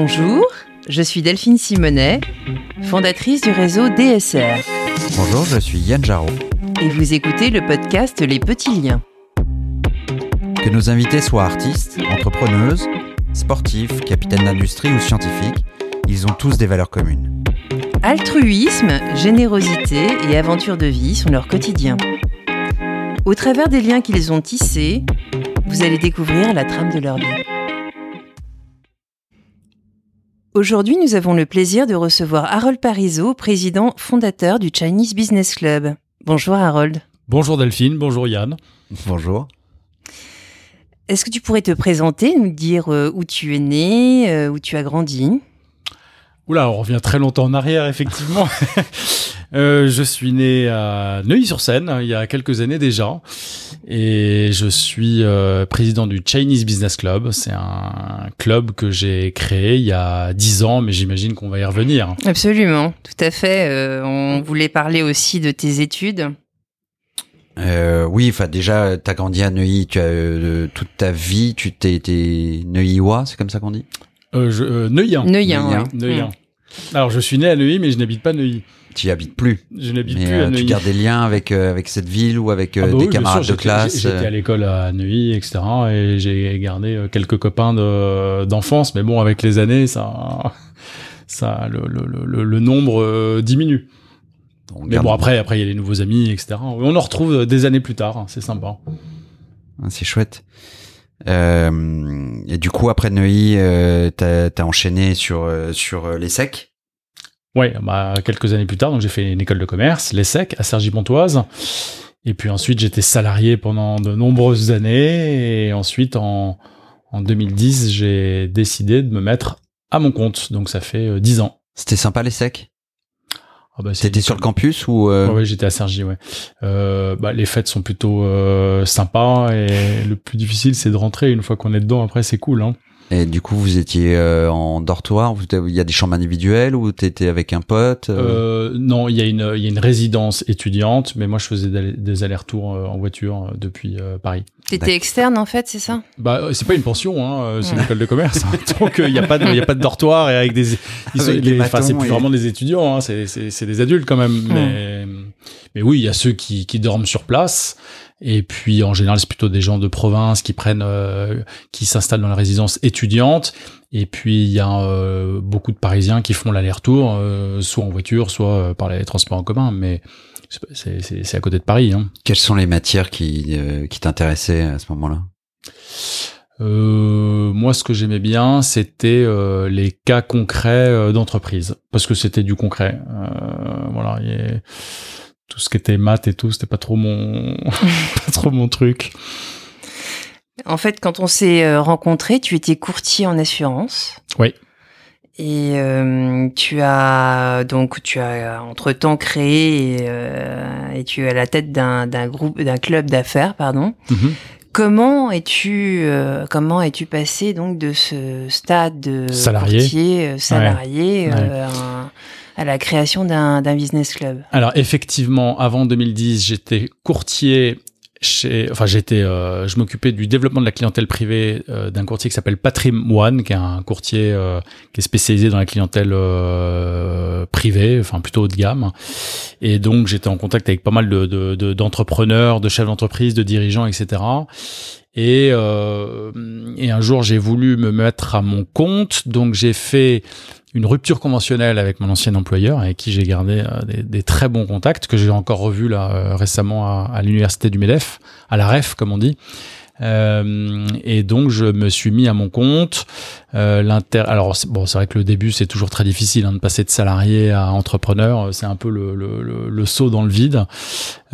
Bonjour, je suis Delphine Simonet, fondatrice du réseau DSR. Bonjour, je suis Yann Jarot. Et vous écoutez le podcast Les Petits Liens. Que nos invités soient artistes, entrepreneuses, sportifs, capitaines d'industrie ou scientifiques, ils ont tous des valeurs communes. Altruisme, générosité et aventure de vie sont leur quotidien. Au travers des liens qu'ils ont tissés, vous allez découvrir la trame de leur vie. Aujourd'hui, nous avons le plaisir de recevoir Harold Parizeau, président fondateur du Chinese Business Club. Bonjour Harold. Bonjour Delphine, bonjour Yann. Bonjour. Est-ce que tu pourrais te présenter, nous dire euh, où tu es né, euh, où tu as grandi? Oula, on revient très longtemps en arrière, effectivement. Euh, je suis né à Neuilly-sur-Seine il y a quelques années déjà et je suis euh, président du Chinese Business Club. C'est un club que j'ai créé il y a dix ans, mais j'imagine qu'on va y revenir. Absolument, tout à fait. Euh, on voulait parler aussi de tes études. Euh, oui, enfin déjà, tu as grandi à Neuilly, tu as euh, toute ta vie, tu t'es été Neuillois, c'est comme ça qu'on dit? Euh, je, euh, Neuillien. Neuillien, Neuillien. ouais. Neuillien. Alors, je suis né à Neuilly, mais je n'habite pas Neuilly. Tu y habites plus. Je n'habite plus euh, tu gardes des liens avec, euh, avec cette ville ou avec euh, Ah bah des oui, camarades sûr, de classe J'étais à l'école à Neuilly, etc. Et j'ai gardé quelques copains de- d'enfance, mais bon, avec les années, ça, ça, le, le, le, le nombre diminue. on Mais garde- bon, après, après, il y a les nouveaux amis, etc. On en retrouve des années plus tard. hein, C'est sympa. Ah, C'est chouette. Euh, et du coup, après Neuilly, euh, t'as as enchaîné sur, sur les secs? Ouais, bah, quelques années plus tard, donc j'ai fait une école de commerce, l'ESSEC, à Cergy-Pontoise. Et puis ensuite, j'étais salarié pendant de nombreuses années. Et ensuite, en, en 2010, j'ai décidé de me mettre à mon compte. Donc ça fait euh, 10 ans. C'était sympa les secs Ah bah, T'étais sur le campus ou euh, Ouais, ouais, j'étais à Cergy, ouais. Euh, bah, les fêtes sont plutôt euh, sympas et le plus difficile, c'est de rentrer. Une fois qu'on est dedans, après, c'est cool. Hein. Et du coup, vous étiez euh, en dortoir vous- Il y a des chambres individuelles ou t'étais avec un pote euh, Euh, non, il y, a une- il y a une résidence étudiante, mais moi, je faisais des allers-retours euh, en voiture euh, depuis euh, Paris. T'étais externe en fait, c'est ça? Bah, c'est pas une pension, hein, c'est une école de commerce. Donc, il n'y a pas de, il y a pas de dortoir et avec des, enfin, c'est plus et- vraiment des étudiants, hein, c'est, c'est, c'est des adultes quand même. Mais, mais oui, il y a ceux qui, qui dorment sur place. Et puis, en général, c'est plutôt des gens de province qui prennent, euh, qui s'installent dans la résidence étudiante. Et puis, il y a euh, beaucoup de Parisiens qui font l'aller-retour, euh, soit en voiture, soit euh, par les transports en commun. Mais c'est, à côté de Paris. Hein. Quelles sont les matières qui, euh, qui t'intéressaient à ce moment-là? Euh, moi, ce que j'aimais bien, c'était euh, les cas concrets euh, d'entreprise, parce que c'était du concret. Euh, voilà, et tout ce qui était maths et tout, c'était pas trop mon, pas trop mon truc. En fait, quand on s'est euh, rencontrés, tu étais courtier en assurance. Oui. Et euh, tu as donc tu as entre temps créé et, euh, et tu es à la tête d'un d'un groupe d'un club d'affaires pardon. Mhm. Comment es-tu euh, comment es-tu passé donc de ce stade de Salarié. courtier euh, salarié Ouais. euh, à, la création d'un business club Alors effectivement, avant 2010, j'étais courtier chez, enfin j'étais, euh, je m'occupais du développement de la clientèle privée euh, d'un courtier qui s'appelle Patrim One, qui est un courtier euh, qui est spécialisé dans la clientèle euh, privée, enfin plutôt haut de gamme. Et donc j'étais en contact avec pas mal de, de, de- d'entrepreneurs, de chefs d'entreprise, de dirigeants, etc. Et, euh, et un jour j'ai voulu me mettre à mon compte, donc j'ai fait une rupture conventionnelle avec mon ancien employeur avec qui j'ai gardé euh, des, très bons contacts que j'ai encore revus là euh, récemment à, à l'université du Medef, à la REF comme on dit. Euh, et donc je me suis mis à mon compte. Euh, l'inter alors bon, c'est vrai que le début c'est toujours très difficile hein, de passer de salarié à entrepreneur. C'est un peu le, le, le, le saut dans le vide.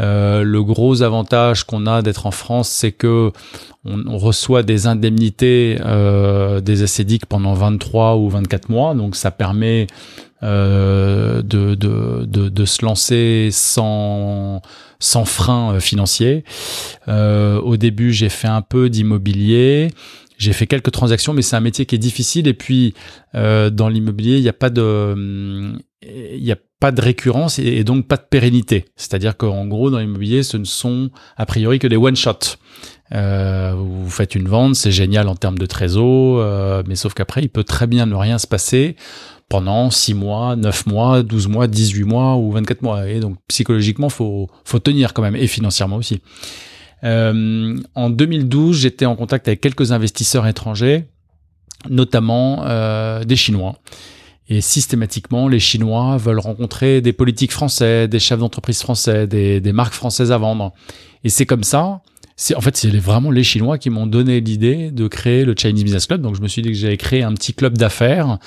Euh, le gros avantage qu'on a d'être en France, c'est que on, on reçoit des indemnités euh, des ACDIC pendant 23 ou 24 mois, donc ça permet euh, de, de, de, se lancer sans, sans frein euh, financier. Euh, au début, j'ai fait un peu d'immobilier. J'ai fait quelques transactions, mais c'est un métier qui est difficile. Et puis, dans l'immobilier, il n'y a pas de, a pas de récurrence et, donc pas de pérennité. C'est-à-dire qu'en gros, dans l'immobilier, ce ne sont a priori que des one shot. Euh, vous faites une vente, c'est génial en termes de trésor, mais sauf qu'après, il peut très bien ne rien se passer pendant 6 mois, 9 mois, 12 mois, 18 mois ou 24 mois. Et donc psychologiquement, faut faut tenir quand même et financièrement aussi. Euh, en 2012, j'étais en contact avec quelques investisseurs étrangers, notamment euh, des Chinois. Et systématiquement, les Chinois veulent rencontrer des politiques français, des chefs d'entreprise français, des, des marques françaises à vendre. Et c'est comme ça. En fait c'est vraiment les Chinois qui m'ont donné l'idée de créer le Chinese Business Club. Donc je me suis dit que j'allais créer un petit club d'affaires,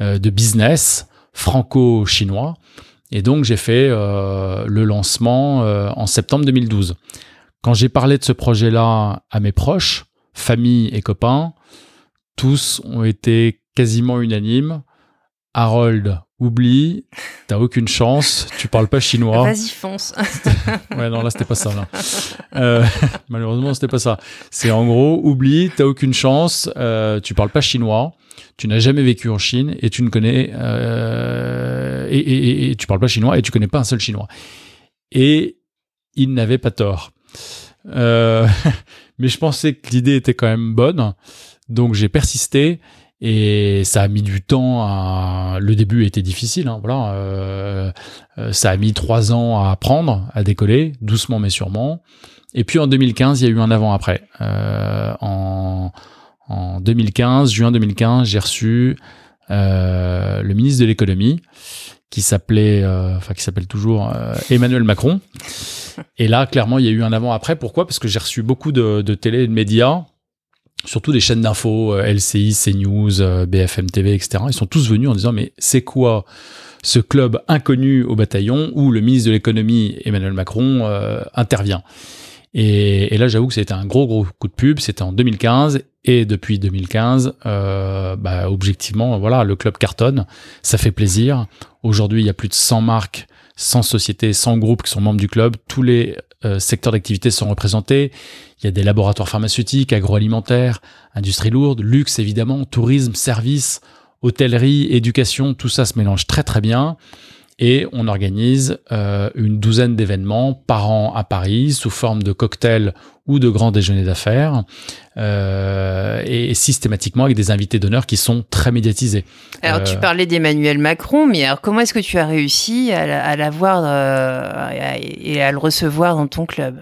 de business franco-chinois. Et donc j'ai fait euh, le lancement euh, en septembre 2012. Quand j'ai parlé de ce projet-là à mes proches, famille et copains, tous ont été quasiment unanimes. Harold, oublie, t'as aucune chance, tu parles pas chinois. Vas-y, fonce. ouais, non, là, c'était pas ça. Là. Euh, malheureusement, c'était pas ça. C'est en gros, oublie, t'as aucune chance, euh, tu parles pas chinois, tu n'as jamais vécu en Chine et tu ne connais. Euh, et, et, et, tu parles pas chinois et tu connais pas un seul chinois. Et il n'avait pas tort. Euh, mais je pensais que l'idée était quand même bonne. Donc j'ai persisté et ça a mis du temps à le début était difficile hein, voilà euh, euh, ça a mis trois ans à apprendre à décoller doucement mais sûrement et puis en 2015 il y a eu un avant après euh, en, en 2015 juin 2015 j'ai reçu euh, le ministre de l'économie qui s'appelait euh, enfin qui s'appelle toujours euh, Emmanuel Macron. Et là clairement il y a eu un avant après pourquoi? Parce que j'ai reçu beaucoup de, de télé et de médias surtout des chaînes d'infos, euh, LCI, CNews, euh, BFM TV, etc. Ils sont tous venus en disant mais c'est quoi ce club inconnu au bataillon où le ministre de l'économie Emmanuel Macron euh, intervient? Et, et, là j'avoue que c'était un gros gros coup de pub, c'était en 2015 et depuis 2015, euh, bah, objectivement voilà le club cartonne, ça fait plaisir. Aujourd'hui il y a plus de 100 marques 100 sociétés, 100 groupes qui sont membres du club. Tous les euh, secteurs d'activité sont représentés. Il y a des laboratoires pharmaceutiques, agroalimentaires, industrie lourde, luxe évidemment, tourisme, services, hôtellerie, éducation, tout ça se mélange très très bien. Et on organise euh, une douzaine d'événements par an à Paris sous forme de cocktails ou de grands déjeuners d'affaires, euh, et systématiquement avec des invités d'honneur qui sont très médiatisés. Alors tu parlais d'Emmanuel Macron, mais alors comment est-ce que tu as réussi à l'avoir euh, et à le recevoir dans ton club?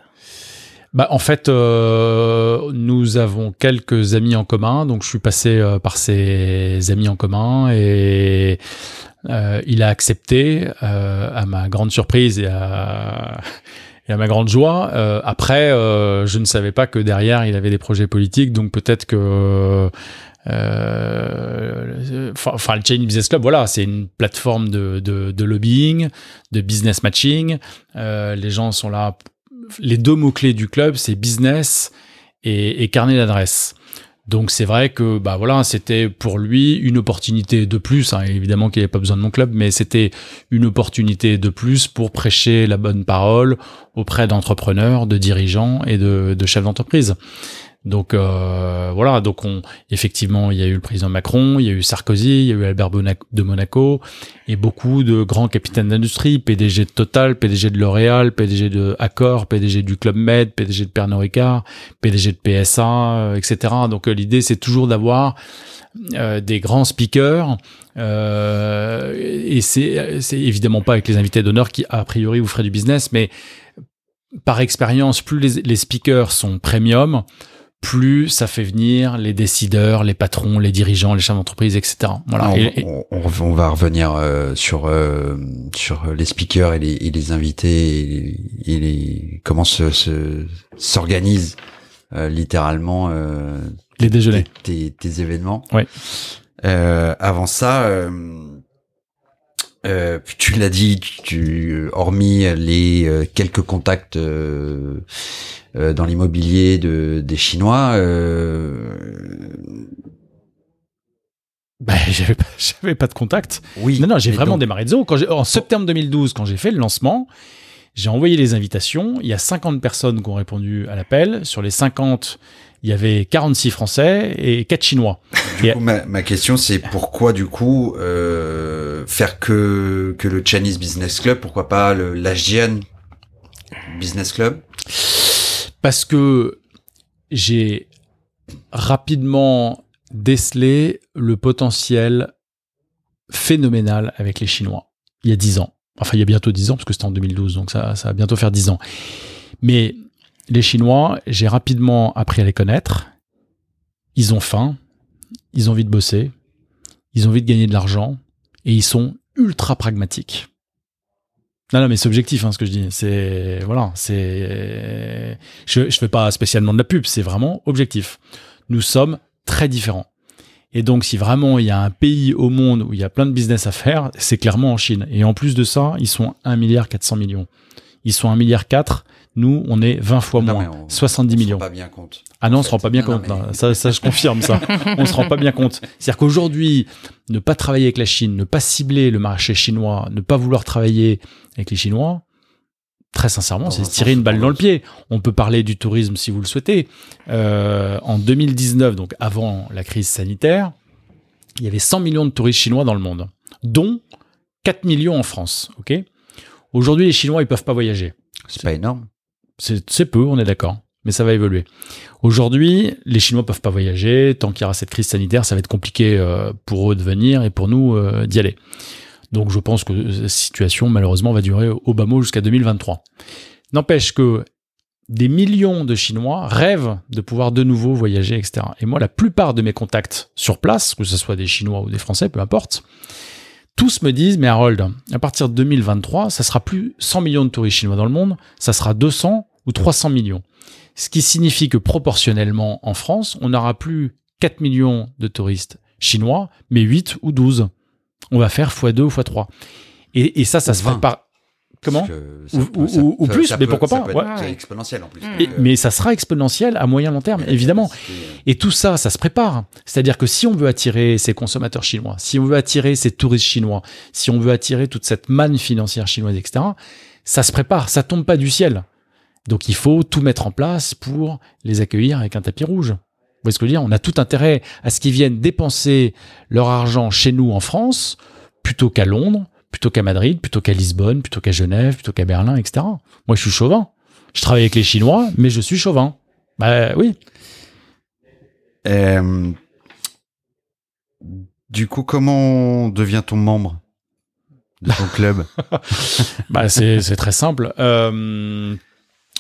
Bah, en fait, euh, nous avons quelques amis en commun, donc je suis passé euh, par ces amis en commun et euh, il a accepté, euh, à ma grande surprise et à, et à ma grande joie. Euh, après, je ne savais pas que derrière il avait des projets politiques, donc peut-être que enfin, le Chain Business Club, voilà, c'est une plateforme de, de, de, lobbying, de business matching. les gens sont là les deux mots-clés du club, c'est business et, et carnet d'adresse. Donc c'est vrai que bah voilà, c'était pour lui une opportunité de plus. Hein. Évidemment qu'il n'y avait pas besoin de mon club, mais c'était une opportunité de plus pour prêcher la bonne parole auprès d'entrepreneurs, de dirigeants et de chefs d'entreprise. Donc euh, voilà, donc on effectivement il y a eu le président Macron, il y a eu Sarkozy, il y a eu Albert de Monaco et beaucoup de grands capitaines d'industrie, PDG de Total, PDG de L'Oréal, PDG de Accor, PDG du Club Med, PDG de Pernod Ricard, PDG de PSA, euh, etc. Donc euh, l'idée c'est toujours d'avoir euh, des grands speakers euh, et c'est c'est évidemment pas avec les invités d'honneur qui a priori vous ferez du business, mais par expérience, plus les speakers sont premium, plus ça fait venir les décideurs, les patrons, les dirigeants, les chefs d'entreprise, etc. Voilà. On, et, on, on, va revenir euh, sur euh, sur les speakers et les, et les invités et, et, les comment se s'organise euh, littéralement euh, les déjeuners, tes, tes événements. Oui. Euh, avant ça. Euh, tu l'as dit, tu, hormis les quelques contacts euh, dans l'immobilier de, des Chinois. Euh... Bah, j'avais pas, j'avais pas de contact. Oui. Non, non, j'ai vraiment donc... démarré de zéro. Quand en septembre 2012, quand j'ai fait le lancement, j'ai envoyé les invitations. Il y a 50 personnes qui ont répondu à l'appel. Sur les 50, il y avait 46 Français et 4 Chinois. Du et coup, ma, ma, question, c'est pourquoi, du coup, euh, faire que, que le Chinese Business Club Pourquoi pas l'Asian Business Club? Parce que j'ai rapidement décelé le potentiel phénoménal avec les Chinois il y a 10 ans. Enfin, il y a bientôt 10 ans, parce que c'était en 2012, donc ça, ça va bientôt faire 10 ans. Mais les Chinois, j'ai rapidement appris à les connaître. Ils ont faim, ils ont envie de bosser, ils ont envie de gagner de l'argent, et ils sont ultra pragmatiques. Non, non, mais c'est objectif, hein, ce que je dis. C'est voilà, c'est. Je je fais pas spécialement de la pub, c'est vraiment objectif. Nous sommes très différents. Et donc, si vraiment il y a un pays au monde où il y a plein de business à faire, c'est clairement en Chine. Et en plus de ça, ils sont 1 milliard 400 millions. Ils sont 1 milliard 4. Nous, on est 20 fois Non, moins, on- 70 on se millions. rend pas bien compte. Ah non, on se rend pas bien Non, non, compte. mais- non. Ça, ça, je confirme ça. on se rend pas bien compte. C'est-à-dire qu'aujourd'hui, ne pas travailler avec la Chine, ne pas cibler le marché chinois, ne pas vouloir travailler avec les Chinois, très sincèrement, c'est tirer une balle dans le pied. On peut parler du tourisme si vous le souhaitez. Euh, en 2019, donc avant la crise sanitaire, il y avait 100 millions de touristes chinois dans le monde, dont 4 millions en France. Ok? Aujourd'hui, les Chinois, ils peuvent pas voyager. C'est pas énorme. C'est peu, on est d'accord, mais ça va évoluer. Aujourd'hui, les Chinois peuvent pas voyager. Tant qu'il y aura cette crise sanitaire, ça va être compliqué euh, pour eux de venir et pour nous euh, d'y aller. Donc je pense que cette situation, malheureusement, va durer au bas mot jusqu'à 2023. N'empêche que des millions de Chinois rêvent de pouvoir de nouveau voyager, etc. Et moi, la plupart de mes contacts sur place, que ce soit des Chinois ou des Français, peu importe, tous me disent, mais Harold, à partir de 2023, ça sera plus 100 millions de touristes chinois dans le monde, ça sera 200 ou 300 millions. Ce qui signifie que proportionnellement, en France, on n'aura plus 4 millions de touristes chinois, mais 8 ou 12. On va faire x2 ou x3. Et, et ça, ça se 20. prépare. Comment ça Ou- peut- ou- ça- ou- ou ça- plus, ça mais peut- pourquoi ça pas, exponentiel en plus. Mm. Et- Mais ça sera exponentiel à moyen long terme, évidemment. euh, Et tout ça, ça se prépare. C'est-à-dire que si on veut attirer ces consommateurs chinois, si on veut attirer ces touristes chinois, si on veut attirer toute cette manne financière chinoise, etc., ça se prépare, ça tombe pas du ciel. Donc il faut tout mettre en place pour les accueillir avec un tapis rouge. Vous voyez ce que je veux dire? On a tout intérêt à ce qu'ils viennent dépenser leur argent chez nous en France, plutôt qu'à Londres, plutôt qu'à Madrid, plutôt qu'à Lisbonne, plutôt qu'à Genève, plutôt qu'à Berlin, etc. Moi, je suis chauvin. Je travaille avec les Chinois, mais je suis chauvin. Bah oui. Euh, du coup, comment devient-on membre de ton club? Bah, c'est très simple. Euh,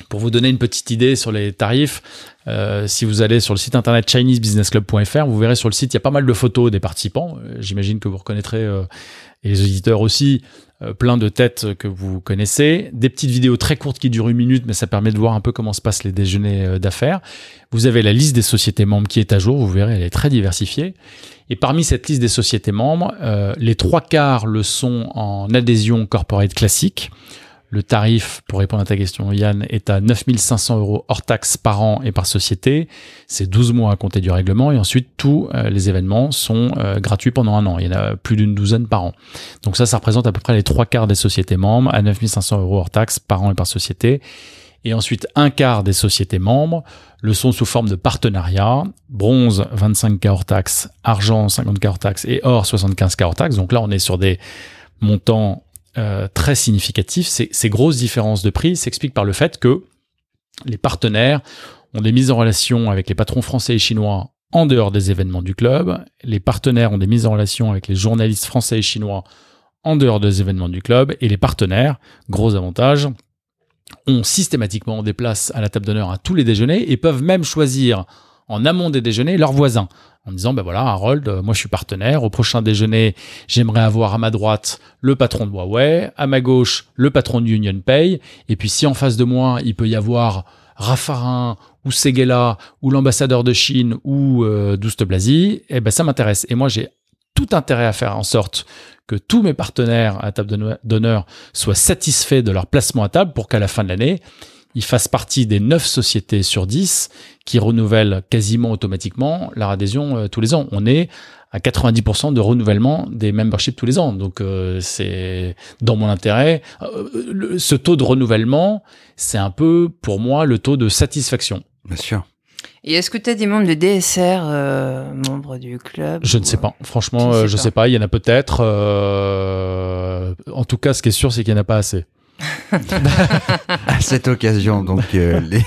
pour vous donner une petite idée sur les tarifs, euh, si vous allez sur le site internet chinesebusinessclub.fr, vous verrez sur le site, il y a pas mal de photos des participants. J'imagine que vous reconnaîtrez, et les auditeurs aussi, euh, plein de têtes que vous connaissez. Des petites vidéos très courtes qui durent une minute, mais ça permet de voir un peu comment se passent les déjeuners euh, d'affaires. Vous avez la liste des sociétés membres qui est à jour, vous verrez, elle est très diversifiée. Et parmi cette liste des sociétés membres, euh, les trois quarts le sont en adhésion corporate classique. Le tarif, pour répondre à ta question, Yann, est à 9500 euros hors taxe par an et par société. C'est 12 mois à compter du règlement. Et ensuite, tous euh, les événements sont euh, gratuits pendant un an. Il y en a plus d'une douzaine par an. Donc ça, ça représente à peu près les trois quarts des sociétés membres à 9500 euros hors taxe par an et par société. Et ensuite, un quart des sociétés membres le sont sous forme de partenariat. Bronze, 25K hors taxe. Argent, 50K hors taxe. Et or, 75K hors taxe. Donc là, on est sur des montants euh, très significatifs. Ces, ces grosses différences de prix s'expliquent par le fait que les partenaires ont des mises en relation avec les patrons français et chinois en dehors des événements du club. Les partenaires ont des mises en relation avec les journalistes français et chinois en dehors des événements du club. Et les partenaires, gros avantage, ont systématiquement des places à la table d'honneur à tous les déjeuners et peuvent même choisir en amont des déjeuners leurs voisins en disant ben voilà Harold euh, moi je suis partenaire. Au prochain déjeuner j'aimerais avoir à ma droite le patron de Huawei à ma gauche le patron de Union Pay. Et puis si en face de moi il peut y avoir Raffarin ou Seguela ou l'ambassadeur de Chine ou euh, Douste Blasi eh ben ça m'intéresse. Et moi j'ai tout intérêt à faire en sorte que tous mes partenaires à table d'honneur- d'honneur soient satisfaits de leur placement à table pour qu'à la fin de l'année, ils fassent partie des 9 sociétés sur 10 qui renouvellent quasiment automatiquement leur adhésion euh, tous les ans. On est à 90% de renouvellement des memberships tous les ans. Donc euh, c'est dans mon intérêt. Euh, le- ce taux de renouvellement, c'est un peu pour moi le taux de satisfaction. Bien sûr. Et est-ce que tu as des membres de DSR, euh, membres du club Je ne sais pas. Franchement, euh, je pas. sais pas. Il y en a peut-être. euh, En tout cas, ce qui est sûr, c'est qu'il n'y en a pas assez. à cette occasion, donc euh, les,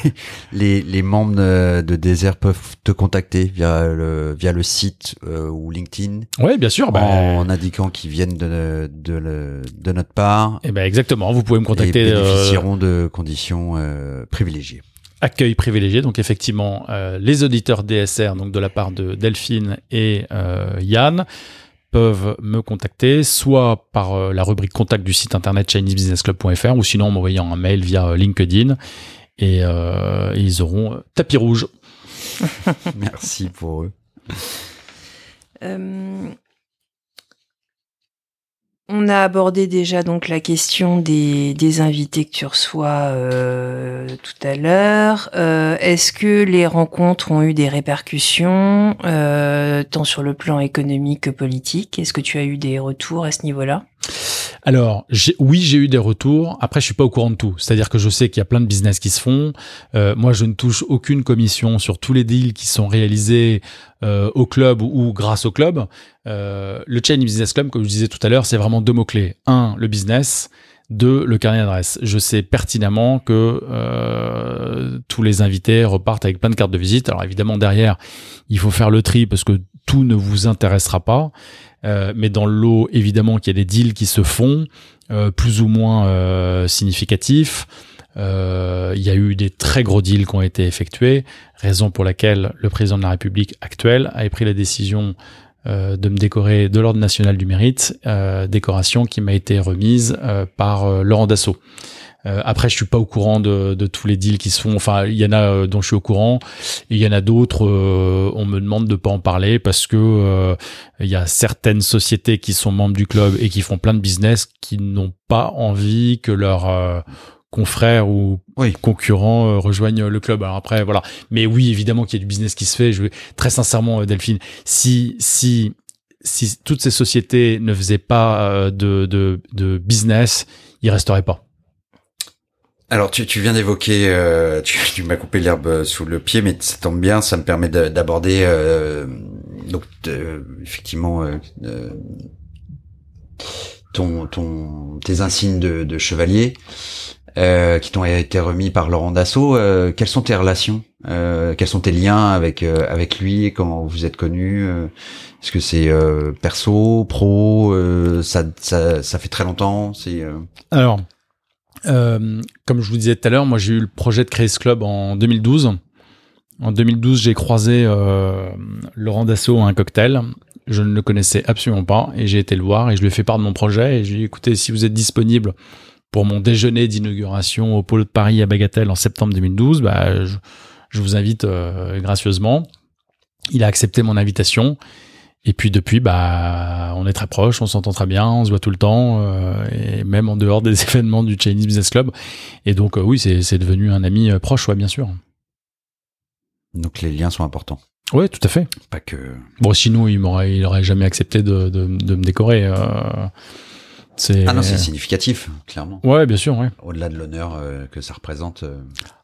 les, les membres de, Désert peuvent te contacter via le, via le site euh, ou LinkedIn Ouais, bien sûr. Bah, en indiquant qu'ils viennent de, de, de notre part eh ben exactement. Vous pouvez me et contacter. euh, bénéficieront de conditions euh, privilégiées. accueil privilégié. Donc effectivement, euh, les auditeurs DSR, donc de la part de Delphine et euh, Yann, peuvent me contacter soit par euh, la rubrique contact du site internet chinesebusinessclub.fr ou sinon en m'envoyant un mail via euh, LinkedIn et, euh, et ils auront tapis rouge. Merci pour eux. Euh, on a abordé déjà donc la question des, invités que tu reçois euh, tout à l'heure. Euh, Est-ce que les rencontres ont eu des répercussions, euh, tant sur le plan économique que politique? Est-ce que tu as eu des retours à ce niveau-là? Alors, oui, j'ai eu des retours. Après, je suis pas au courant de tout. C'est-à-dire que je sais qu'il y a plein de business qui se font. Euh, moi, je ne touche aucune commission sur tous les deals qui sont réalisés euh, au club ou grâce au club. Euh, le Chain Business Club, comme je disais tout à l'heure, c'est vraiment deux mots-clés. Un, le business. Deux, le carnet d'adresse. Je sais pertinemment que euh, tous les invités repartent avec plein de cartes de visite. Alors évidemment, derrière, il faut faire le tri parce que tout ne vous intéressera pas. Euh, mais dans le lot, évidemment qu'il y a des deals qui se font, euh, plus ou moins euh, significatifs. Euh, il y a eu des très gros deals qui ont été effectués, raison pour laquelle le président de la République actuel a pris la décision de me décorer de l'Ordre national du mérite, décoration qui m'a été remise par Laurent Dassault. Euh, après, je suis pas au courant de, de tous les deals qui se font. Enfin, il y en a euh, dont je suis au courant, et il y en a d'autres. euh, on me demande de pas en parler parce que euh, il y a certaines sociétés qui sont membres du club et qui font plein de business qui n'ont pas envie que leurs euh, confrères ou Oui. concurrents rejoignent le club. Alors après, voilà. Mais oui, évidemment qu'il y a du business qui se fait. Je vais très sincèrement, Delphine, si si si toutes ces sociétés ne faisaient pas euh, de, de, de business, ils resteraient pas. Alors tu, tu viens d'évoquer, euh, tu, tu m'as coupé l'herbe sous le pied, mais ça tombe bien, ça me permet de- d'aborder euh, donc euh, effectivement euh, ton, ton tes insignes de, de chevalier euh, qui t'ont été remis par Laurent Dassault. Euh, quelles sont tes relations Quels sont tes liens avec avec lui Comment vous êtes connus Est-ce que c'est perso, pro ça, ça ça fait très longtemps. C'est Alors, euh, comme je vous disais tout à l'heure, moi j'ai eu le projet de créer ce club en 2012. En 2012, j'ai croisé euh, Laurent Dassault à un cocktail. Je ne le connaissais absolument pas et j'ai été le voir et je lui ai fait part de mon projet et je lui ai dit écoutez, si vous êtes disponible pour mon déjeuner d'inauguration au Pôle de Paris à Bagatelle en septembre 2012, bah, je, je vous invite euh, gracieusement. Il a accepté mon invitation. Et puis depuis, bah, on est très proches, on s'entend très bien, on se voit tout le temps, euh, et même en dehors des événements du Chinese Business Club. Et donc, euh, oui, c'est c'est devenu un ami euh, proche, ouais, bien sûr. donc les liens sont importants. Ouais, tout à fait. Pas que Bon, sinon, il m'aurait, il aurait jamais accepté de, de, de me décorer. euh. Ah non, c'est significatif, clairement. Ouais, bien sûr, ouais. Au-delà de l'honneur euh, que ça représente. euh.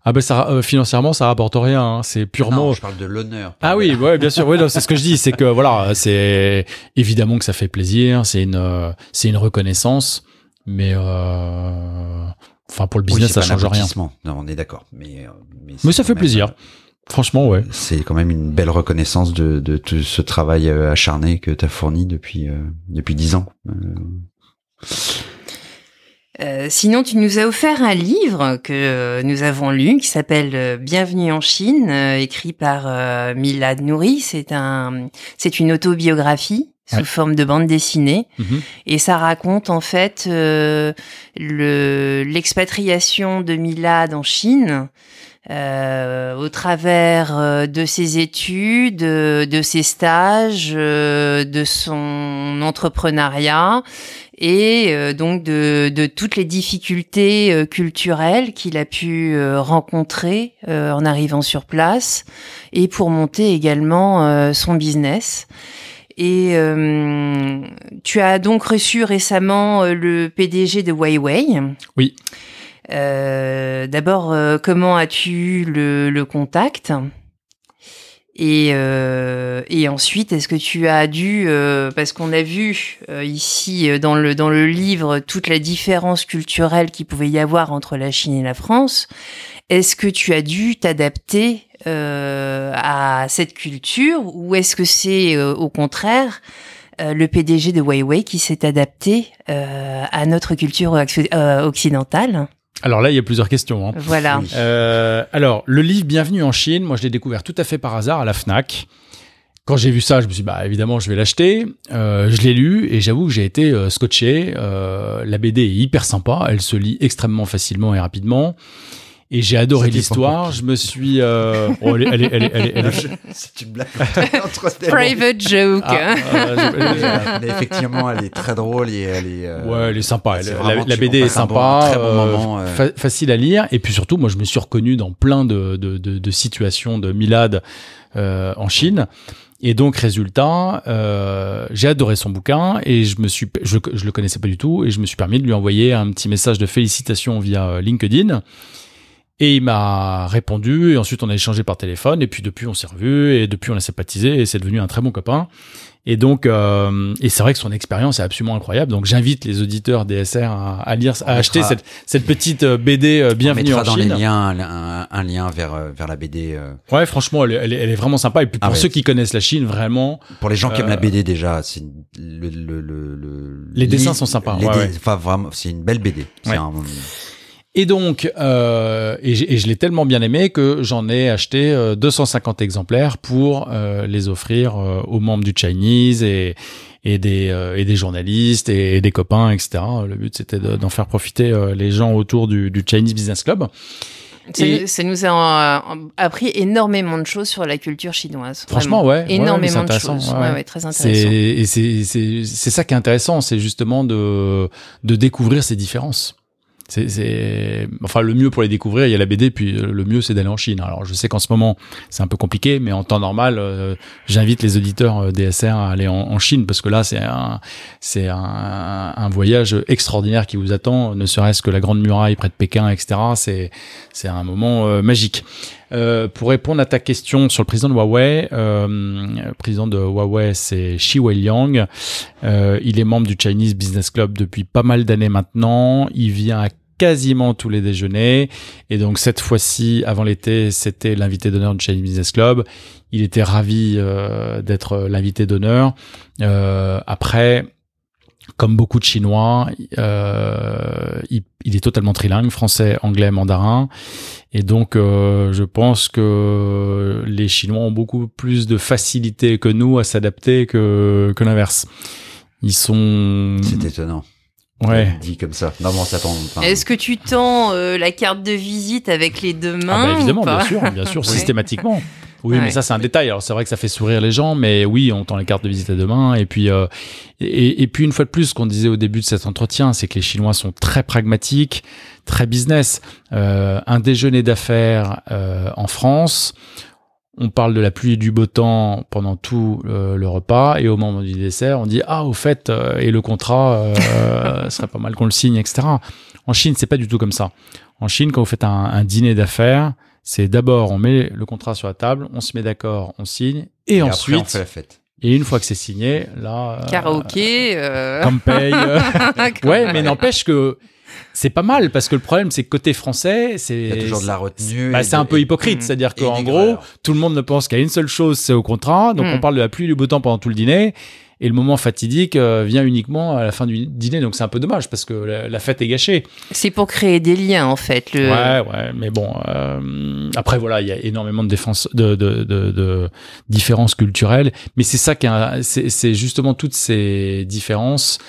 Ah ben ça, euh, financièrement, ça rapporte rien. hein. C'est purement. Non, je parle de l'honneur. Ah de- oui, ouais, bien sûr. Oui, non, c'est ce que je dis. C'est que voilà, c'est évidemment que ça fait plaisir. C'est une, euh, c'est une reconnaissance, mais euh, enfin pour le Oui, business, c'est ça change rien. Non, on est d'accord. Mais, mais, ça fait même, plaisir. Franchement, ouais. C'est quand même une belle reconnaissance de, de tout ce travail acharné que tu as fourni depuis euh, depuis dix ans. Euh, Euh, sinon, tu nous as offert un livre que euh, nous avons lu qui s'appelle euh, Bienvenue en Chine, euh, écrit par Milad Nouri. C'est un, c'est une autobiographie sous Ouais. forme de bande dessinée Mhm. et ça raconte en fait le l'expatriation de Milad en Chine. Euh, au travers euh, de ses études, de ses stages, euh, de son entrepreneuriat et euh, donc de, de toutes les difficultés culturelles qu'il a pu rencontrer en arrivant sur place et pour monter également son business. Et euh, tu as donc reçu récemment le PDG de Huawei. Oui. Euh, D'abord, euh, comment as-tu eu le, le contact? Et, euh, et ensuite, est-ce que tu as dû, euh, parce qu'on a vu euh, ici euh, dans le, dans le livre toute la différence culturelle qu'il pouvait y avoir entre la Chine et la France, est-ce que tu as dû t'adapter à cette culture ou est-ce que c'est au contraire le PDG de Huawei qui s'est adapté à notre culture occ- occidentale? Alors là, il y a plusieurs questions. hein. Voilà. Oui. Euh, alors, le livre Bienvenue en Chine, moi je l'ai découvert tout à fait par hasard à la Fnac. Quand j'ai vu ça, je me suis dit, bah évidemment, je vais l'acheter. Euh, je l'ai lu et j'avoue que j'ai été euh, scotché. Euh, la BD est hyper sympa, elle se lit extrêmement facilement et rapidement. Et j'ai adoré l'histoire. Je me suis. euh, oh, elle est- elle est- elle est- elle est- elle est- C'est une blague entre. Private joke. Ah, euh, Mais, euh, mais effectivement, elle est très drôle et elle est. euh, Ouais, elle est sympa. Elle- la, vraiment- la tu- BD est bon- sympa, très bon euh, moment, euh. fa- facile à lire. Et puis surtout, moi, je me suis reconnu dans plein de, de, de, de situations de Milad euh, en Chine. Et donc, résultat, euh, j'ai adoré son bouquin et je me suis, je, je le connaissais pas du tout et je me suis permis de lui envoyer un petit message de félicitations via LinkedIn. Et il m'a répondu et ensuite on a échangé par téléphone et puis depuis on s'est revu et depuis on a sympathisé et c'est devenu un très bon copain. Et donc, euh, et c'est vrai que son expérience est absolument incroyable. Donc, j'invite les auditeurs DSR à, à lire, à On acheter mettra- cette, cette petite euh, BD euh, On Bienvenue mettra en dans Chine. les liens un, lien vers, euh, vers la BD. Ouais, franchement, elle, est- elle est, elle est vraiment sympa. Et puis pour Ah ouais. ceux qui connaissent la Chine, vraiment, Pour les gens qui aiment la BD déjà, c'est le, le, le, le- Les dessins sont sympas, les ouais. Enfin, vraiment, c'est une belle BD. C'est Ouais. un- Et donc, euh, et, et je l'ai tellement bien aimé que j'en ai acheté euh, 250 exemplaires pour euh, les offrir euh, aux membres du Chinese et, et, des, euh, et des journalistes et, des copains, etc. Le but, c'était de- d'en faire profiter euh, les gens autour du, du Chinese Business Club. Ça, Et- ça nous a appris énormément de choses sur la culture chinoise. Franchement, ouais, Énormément de choses. ouais, Ouais, très intéressant. et c'est c'est c'est ça qui est intéressant, c'est justement de de découvrir ces différences. C'est enfin le mieux pour les découvrir, il y a la BD, puis euh, le mieux c'est d'aller en Chine. Alors je sais qu'en ce moment c'est un peu compliqué, mais en temps normal, euh, j'invite les auditeurs euh, DSR à aller en, Chine parce que là c'est un c'est un, voyage extraordinaire qui vous attend, ne serait-ce que la grande muraille près de Pékin, etc. C'est c'est un moment magique. Euh, pour répondre à ta question sur le président de Huawei, euh, le président de Huawei, c'est Xi Weiliang. Euh, il est membre du Chinese Business Club depuis pas mal d'années maintenant. Il vient à quasiment tous les déjeuners. Et donc cette fois-ci, avant l'été, c'était l'invité d'honneur du Chinese Business Club. Il était ravi euh, d'être l'invité d'honneur. Euh, après, comme beaucoup de Chinois, euh, il, il est totalement trilingue, français, anglais, mandarin. Et donc, euh, je pense que les Chinois ont beaucoup plus de facilité que nous à s'adapter que, que l'inverse. Ils sont... C'est étonnant. Ouais. Dit comme ça. Non, bon, ça tombe. enfin, Est-ce que tu tends euh, la carte de visite avec les deux mains Ah bah évidemment, ou pas bien sûr, bien sûr, Ouais. systématiquement. Oui, Ouais. mais ça c'est un détail. Alors c'est vrai que ça fait sourire les gens, mais oui, on tend les cartes de visite à deux mains. Et puis, euh, et, et puis une fois de plus, ce qu'on disait au début de cet entretien, c'est que les Chinois sont très pragmatiques, très business. Euh, un déjeuner d'affaires euh, en France, on parle de la pluie et du beau temps pendant tout euh, le repas, et au moment du dessert, on dit ah au fait euh, et le contrat euh, serait pas mal qu'on le signe, etc. En Chine, c'est pas du tout comme ça. En Chine, quand vous faites un, un dîner d'affaires, c'est d'abord on met le contrat sur la table, on se met d'accord, on signe, et, et après, ensuite, on fait la fête. et une fois que c'est signé, là, euh, Karaoké. euh, comme paye. euh, ouais, mais n'empêche que c'est pas mal parce que le problème, c'est que côté français, c'est Il y a toujours de la retenue. bah, c'est un peu hypocrite, Mm. c'est-à-dire et qu'en une gros, tout le monde ne pense qu'à une seule chose, c'est au contrat. Donc Mm. on parle de la pluie et du beau temps pendant tout le dîner. Et le moment fatidique euh, vient uniquement à la fin du dîner. Donc c'est un peu dommage parce que la, la fête est gâchée. C'est pour créer des liens en fait. Le... Ouais, ouais, mais bon. euh, après, voilà, il y a énormément de, défense, de, de, de, de différences culturelles. Mais c'est ça qui c'est c'est justement toutes ces différences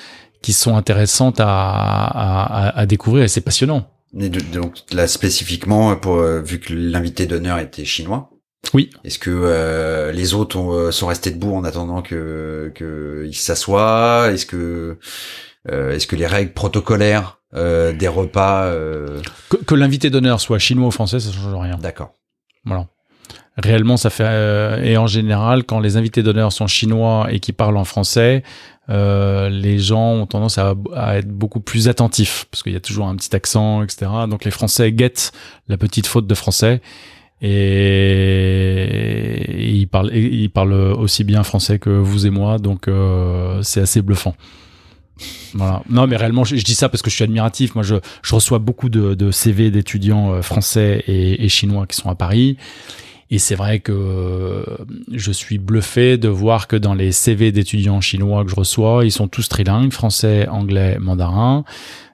qui sont intéressantes à, à, à- à découvrir et c'est passionnant. Donc là spécifiquement, pour, euh, vu que l'invité d'honneur était chinois. Oui. Est-ce que euh, les autres ont, euh, sont restés debout en attendant que qu'ils s'assoient? Est-ce que euh, est-ce que les règles protocolaires euh, des repas euh, Que, que l'invité d'honneur soit chinois ou français, ça change rien. D'accord. Voilà. Réellement, ça fait euh, et en général, quand les invités d'honneur sont chinois et qui parlent en français, euh, les gens ont tendance à, à être beaucoup plus attentifs parce qu'il y a toujours un petit accent, etc. Donc les Français guettent la petite faute de français et, il parle, il parle aussi bien français que vous et moi, donc euh, c'est assez bluffant. Voilà. Non, mais réellement, je, dis ça parce que je suis admiratif. Moi, je, je reçois beaucoup de, de CV d'étudiants euh, français et, et, chinois qui sont à Paris. Et c'est vrai que euh, je suis bluffé de voir que dans les CV d'étudiants chinois que je reçois, ils sont tous trilingues, français, anglais, mandarin.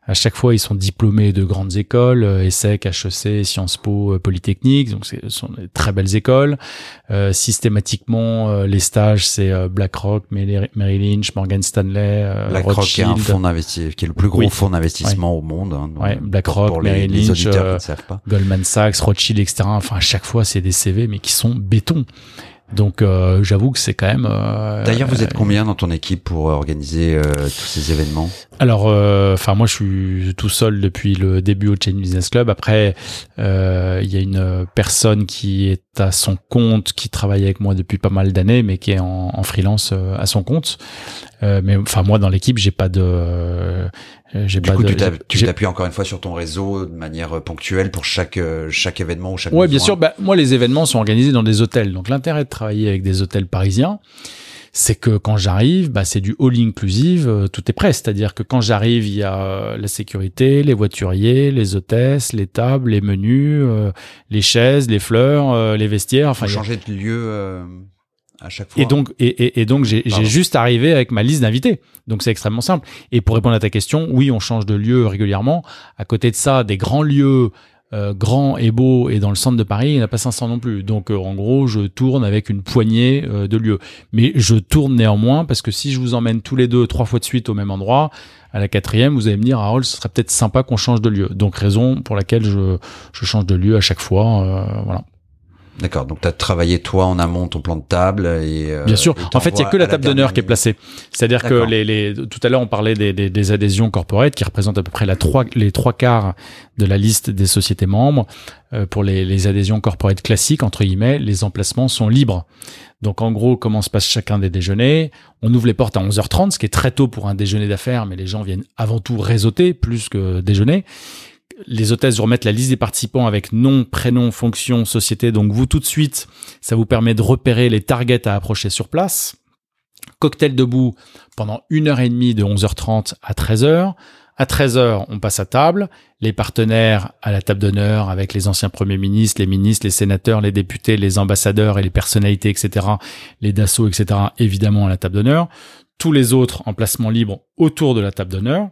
À chaque fois, ils sont diplômés de grandes écoles, euh, ESSEC, HEC, Sciences Po, euh, Polytechnique. Donc, ce sont des très belles écoles. Euh, systématiquement, euh, les stages, c'est BlackRock, Merrill Lynch, Morgan Stanley, BlackRock qui est un fonds d'investissement, qui est le plus gros fonds d'investissement au monde. Hein, ouais, BlackRock, Merrill Lynch, Goldman Sachs, Rothschild, etc. Enfin, à chaque fois, c'est des CV, mais qui sont béton. Donc euh, j'avoue que c'est quand même. Euh, D'ailleurs, vous êtes combien dans ton équipe pour organiser euh, tous ces événements? Alors, enfin moi je suis tout seul depuis le début au Chain Business Club. Après, il y a une personne qui est à son compte, qui travaille avec moi depuis pas mal d'années, mais qui est en, en freelance à son compte. mais enfin moi dans l'équipe, j'ai pas de euh, du coup, tu t'appuies encore une fois sur ton réseau de manière euh, ponctuelle pour chaque euh, chaque événement ou chaque. Ouais, bien sûr. Bah, moi, les événements sont organisés dans des hôtels. Donc, l'intérêt de travailler avec des hôtels parisiens, c'est que quand j'arrive, bah, c'est du all inclusive, tout est prêt. C'est-à-dire que quand j'arrive, il y a la sécurité, les voituriers, les hôtesses, les tables, les menus, les chaises, les fleurs, les vestiaires. Enfin, changer de lieu chaque fois. Et donc, et, et, donc j'ai juste arrivé avec ma liste d'invités. Donc c'est extrêmement simple. Et pour répondre à ta question, oui, on change de lieu régulièrement. À côté de ça, des grands lieux euh, grands et beaux et dans le centre de Paris, il n'y en a pas 500 non plus. Donc euh, en gros, je tourne avec une poignée euh, de lieux. Mais je tourne néanmoins parce que si je vous emmène tous les deux trois fois de suite au même endroit, à la quatrième, vous allez me dire, Harold, ce serait peut-être sympa qu'on change de lieu. Donc raison pour laquelle je, je change de lieu à chaque fois. voilà. D'accord, donc tu as travaillé toi en amont ton plan de table et euh, Bien sûr. En fait, il y a que la table d'honneur qui est placée. C'est-à-dire que les, les, tout à l'heure on parlait des, des, des, adhésions corporate qui représentent à peu près la trois, les trois quarts de la liste des sociétés membres. Euh, pour les, les adhésions corporate classiques entre guillemets, les emplacements sont libres. Donc en gros, comment se passe chacun des déjeuners? On ouvre les portes à 11h30, ce qui est très tôt pour un déjeuner d'affaires, mais les gens viennent avant tout réseauter plus que déjeuner les hôtesses vous remettent la liste des participants avec nom, prénom, fonction, société. Donc vous tout de suite, ça vous permet de repérer les targets à approcher sur place. Cocktail debout pendant une heure et demie de 11h30 à 13h. À 13h, on passe à table. Les partenaires à la table d'honneur avec les anciens premiers ministres, les ministres, les sénateurs, les députés, les ambassadeurs et les personnalités, etc. Les DASSO, etc. Évidemment à la table d'honneur. Tous les autres en placement libre autour de la table d'honneur.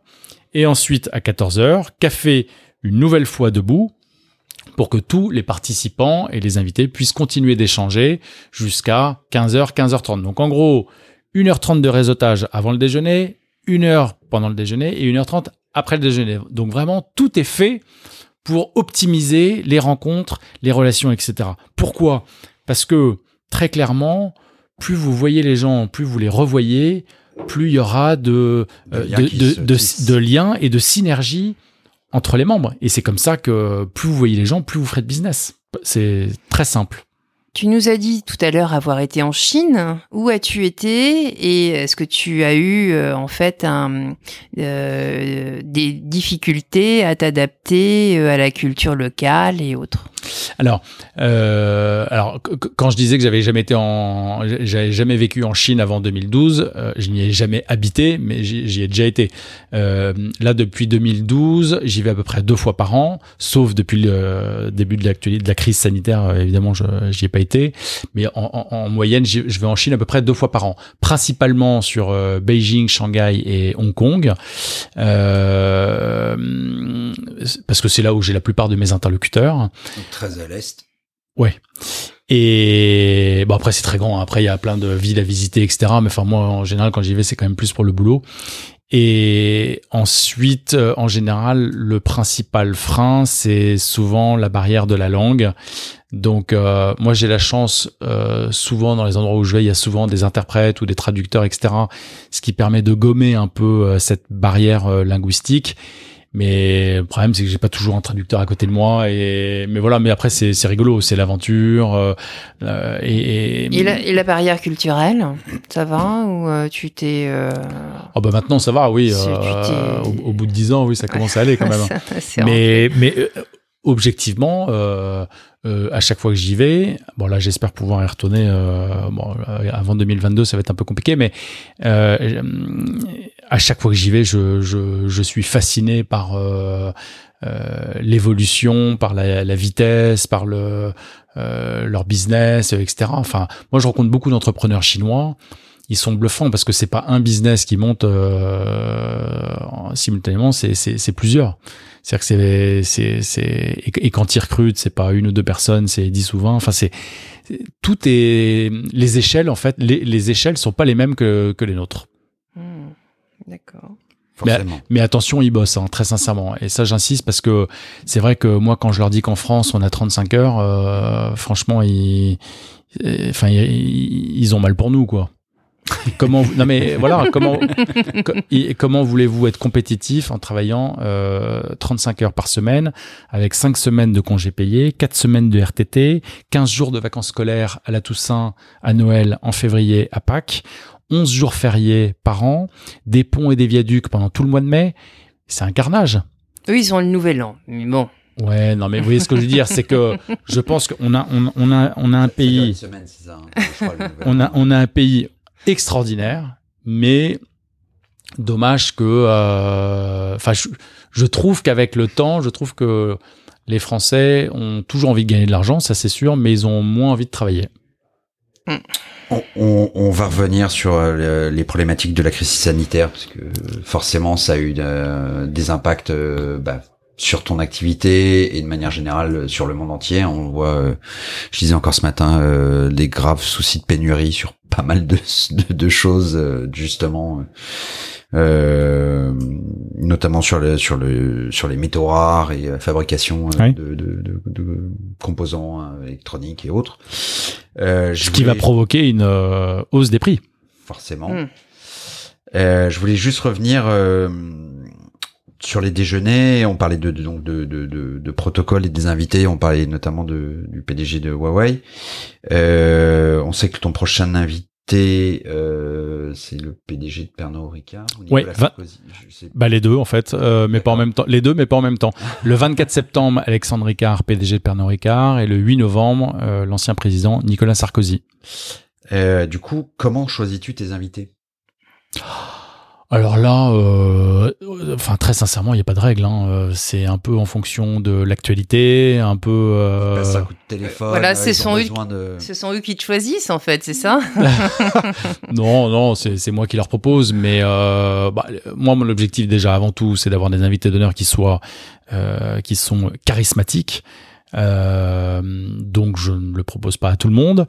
Et ensuite, à 14h, café une nouvelle fois debout pour que tous les participants et les invités puissent continuer d'échanger jusqu'à 15h, 15h30. Donc en gros, 1h30 de réseautage avant le déjeuner, 1 heure pendant le déjeuner et 1h30 après le déjeuner. Donc vraiment, tout est fait pour optimiser les rencontres, les relations, etc. Pourquoi? Parce que très clairement, plus vous voyez les gens, plus vous les revoyez, plus il y aura de, euh, de, liens et de synergies entre les membres. Et c'est comme ça que plus vous voyez les gens, plus vous ferez de business. C'est très simple. Tu nous as dit tout à l'heure avoir été en Chine. Où as-tu été et est-ce que tu as eu euh, en fait euh, des difficultés à t'adapter euh, à la culture locale et autres? Alors, euh, alors quand je disais que j'avais jamais été en, j'avais jamais vécu en Chine avant 2012, euh, je n'y ai jamais habité, mais j'y ai déjà été. Euh, là, depuis 2012, j'y vais à peu près deux fois par an, sauf depuis le début de l'actualité, de la crise sanitaire. Euh, évidemment, je j'y ai pas été, mais en, en, en moyenne, je vais en Chine à peu près deux fois par an, principalement sur euh, Beijing, Shanghai et Hong Kong, parce que c'est là où j'ai la plupart de mes interlocuteurs à l'est. Ouais. Et bon après c'est très grand. Après il y a plein de villes à visiter, etc. Mais enfin moi en général quand j'y vais c'est quand même plus pour le boulot. Et ensuite, euh, en général, le principal frein, c'est souvent la barrière de la langue. Donc, euh, moi, j'ai la chance, euh, souvent dans les endroits où je vais, il y a souvent des interprètes ou des traducteurs, etc., ce qui permet de gommer un peu cette barrière linguistique. Mais le problème, c'est que j'ai pas toujours un traducteur à côté de moi. Et mais voilà. Mais après, c'est c'est rigolo, c'est l'aventure. Euh, euh et, et... la, et, la, barrière culturelle, ça va ou euh, tu t'es euh... Oh bah maintenant, ça va, oui. Euh, au, au, bout de dix ans, oui, ça commence à aller quand même. ça, mais mais objectivement, euh, euh, à chaque fois que j'y vais, bon là j'espère pouvoir y retourner. Euh, bon, euh, avant 2022, ça va être un peu compliqué, mais euh, à chaque fois que j'y vais, je, je, je, suis fasciné par euh, l'évolution, par la, la, vitesse, par le leur business, etc. Enfin, moi je rencontre beaucoup d'entrepreneurs chinois ils sont bluffants parce que c'est pas un business qui monte euh, simultanément, c'est plusieurs. C'est-à-dire que c'est c'est et, quand ils recrutent, c'est pas une ou deux personnes, c'est 10 ou 20. Enfin, c'est tout est les échelles en fait, les, les échelles sont pas les mêmes que, que les nôtres. Hmm, d'accord. Mais, mais, attention, ils bossent, hein, très sincèrement. Et ça, j'insiste parce que c'est vrai que moi, quand je leur dis qu'en France, on a 35 heures, euh, franchement, ils, enfin, ils, ils ont mal pour nous, quoi comment non mais voilà comment comment voulez-vous être compétitif en travaillant euh, 35 heures par semaine avec 5 semaines de congés payés, 4 semaines de RTT, 15 jours de vacances scolaires à la Toussaint, à Noël, en février, à Pâques, 11 jours fériés par an, des ponts et des viaducs pendant tout le mois de mai, c'est un carnage. Eux ils ont le nouvel an, mais bon. Ouais, non, mais vous voyez ce que je veux dire, c'est que je pense qu'on a, on, on, a, on a un pays, on a, on a un pays extraordinaire, mais dommage que, euh, enfin, je, trouve qu'avec le temps, je trouve que les Français ont toujours envie de gagner de l'argent, ça c'est sûr, mais ils ont moins envie de travailler. On, va revenir sur euh, les problématiques de la crise sanitaire parce que forcément ça a eu euh, des impacts bah, sur ton activité et de manière générale sur le monde entier. On voit, je disais encore ce matin, des graves soucis de pénurie sur pas mal de, de, choses euh, justement euh, notamment sur le sur le sur les métaux rares et la fabrication euh, de, de, de, composants euh, électroniques et autres. Euh, Ce qui va provoquer une hausse des prix. Forcément. Hmm. je voulais juste revenir sur les déjeuners, on parlait de, donc de, de, de, de, protocole et des invités, on parlait notamment de, du PDG de Huawei. Euh, on sait que ton prochain invité, euh, c'est le PDG de Pernod Ricard. Oui, bah les deux en fait, euh, mais pas en même temps. Les deux, mais pas en même temps. Le 24 septembre, Alexandre Ricard, PDG de Pernod Ricard, et le 8 novembre, euh, l'ancien président Nicolas Sarkozy. Euh, du coup, comment choisis-tu tes invités? Alors là, euh, enfin très sincèrement, il n'y a pas de règle. Hein. Euh, c'est un peu en fonction de l'actualité, un peu. Euh... Ça coûte téléphone. Voilà, c'est son eux, ce sont eux qui te choisissent en fait, c'est ça? Non, non, c'est moi qui leur propose. Mais euh, bah, moi, mon objectif déjà avant tout, c'est d'avoir des invités d'honneur qui soient, euh, qui sont charismatiques. Euh, donc je ne le propose pas à tout le monde.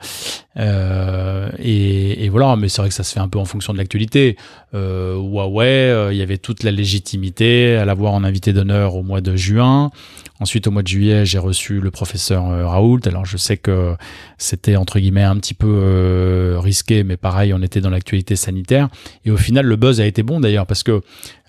Euh, et, et, voilà, mais c'est vrai que ça se fait un peu en fonction de l'actualité. Euh, Huawei, euh, il y avait toute la légitimité à l'avoir en invité d'honneur au mois de juin. Ensuite, au mois de juillet, j'ai reçu le professeur euh, Raoult. Alors, je sais que c'était entre guillemets un petit peu euh, risqué, mais pareil, on était dans l'actualité sanitaire. Et au final, le buzz a été bon d'ailleurs, parce que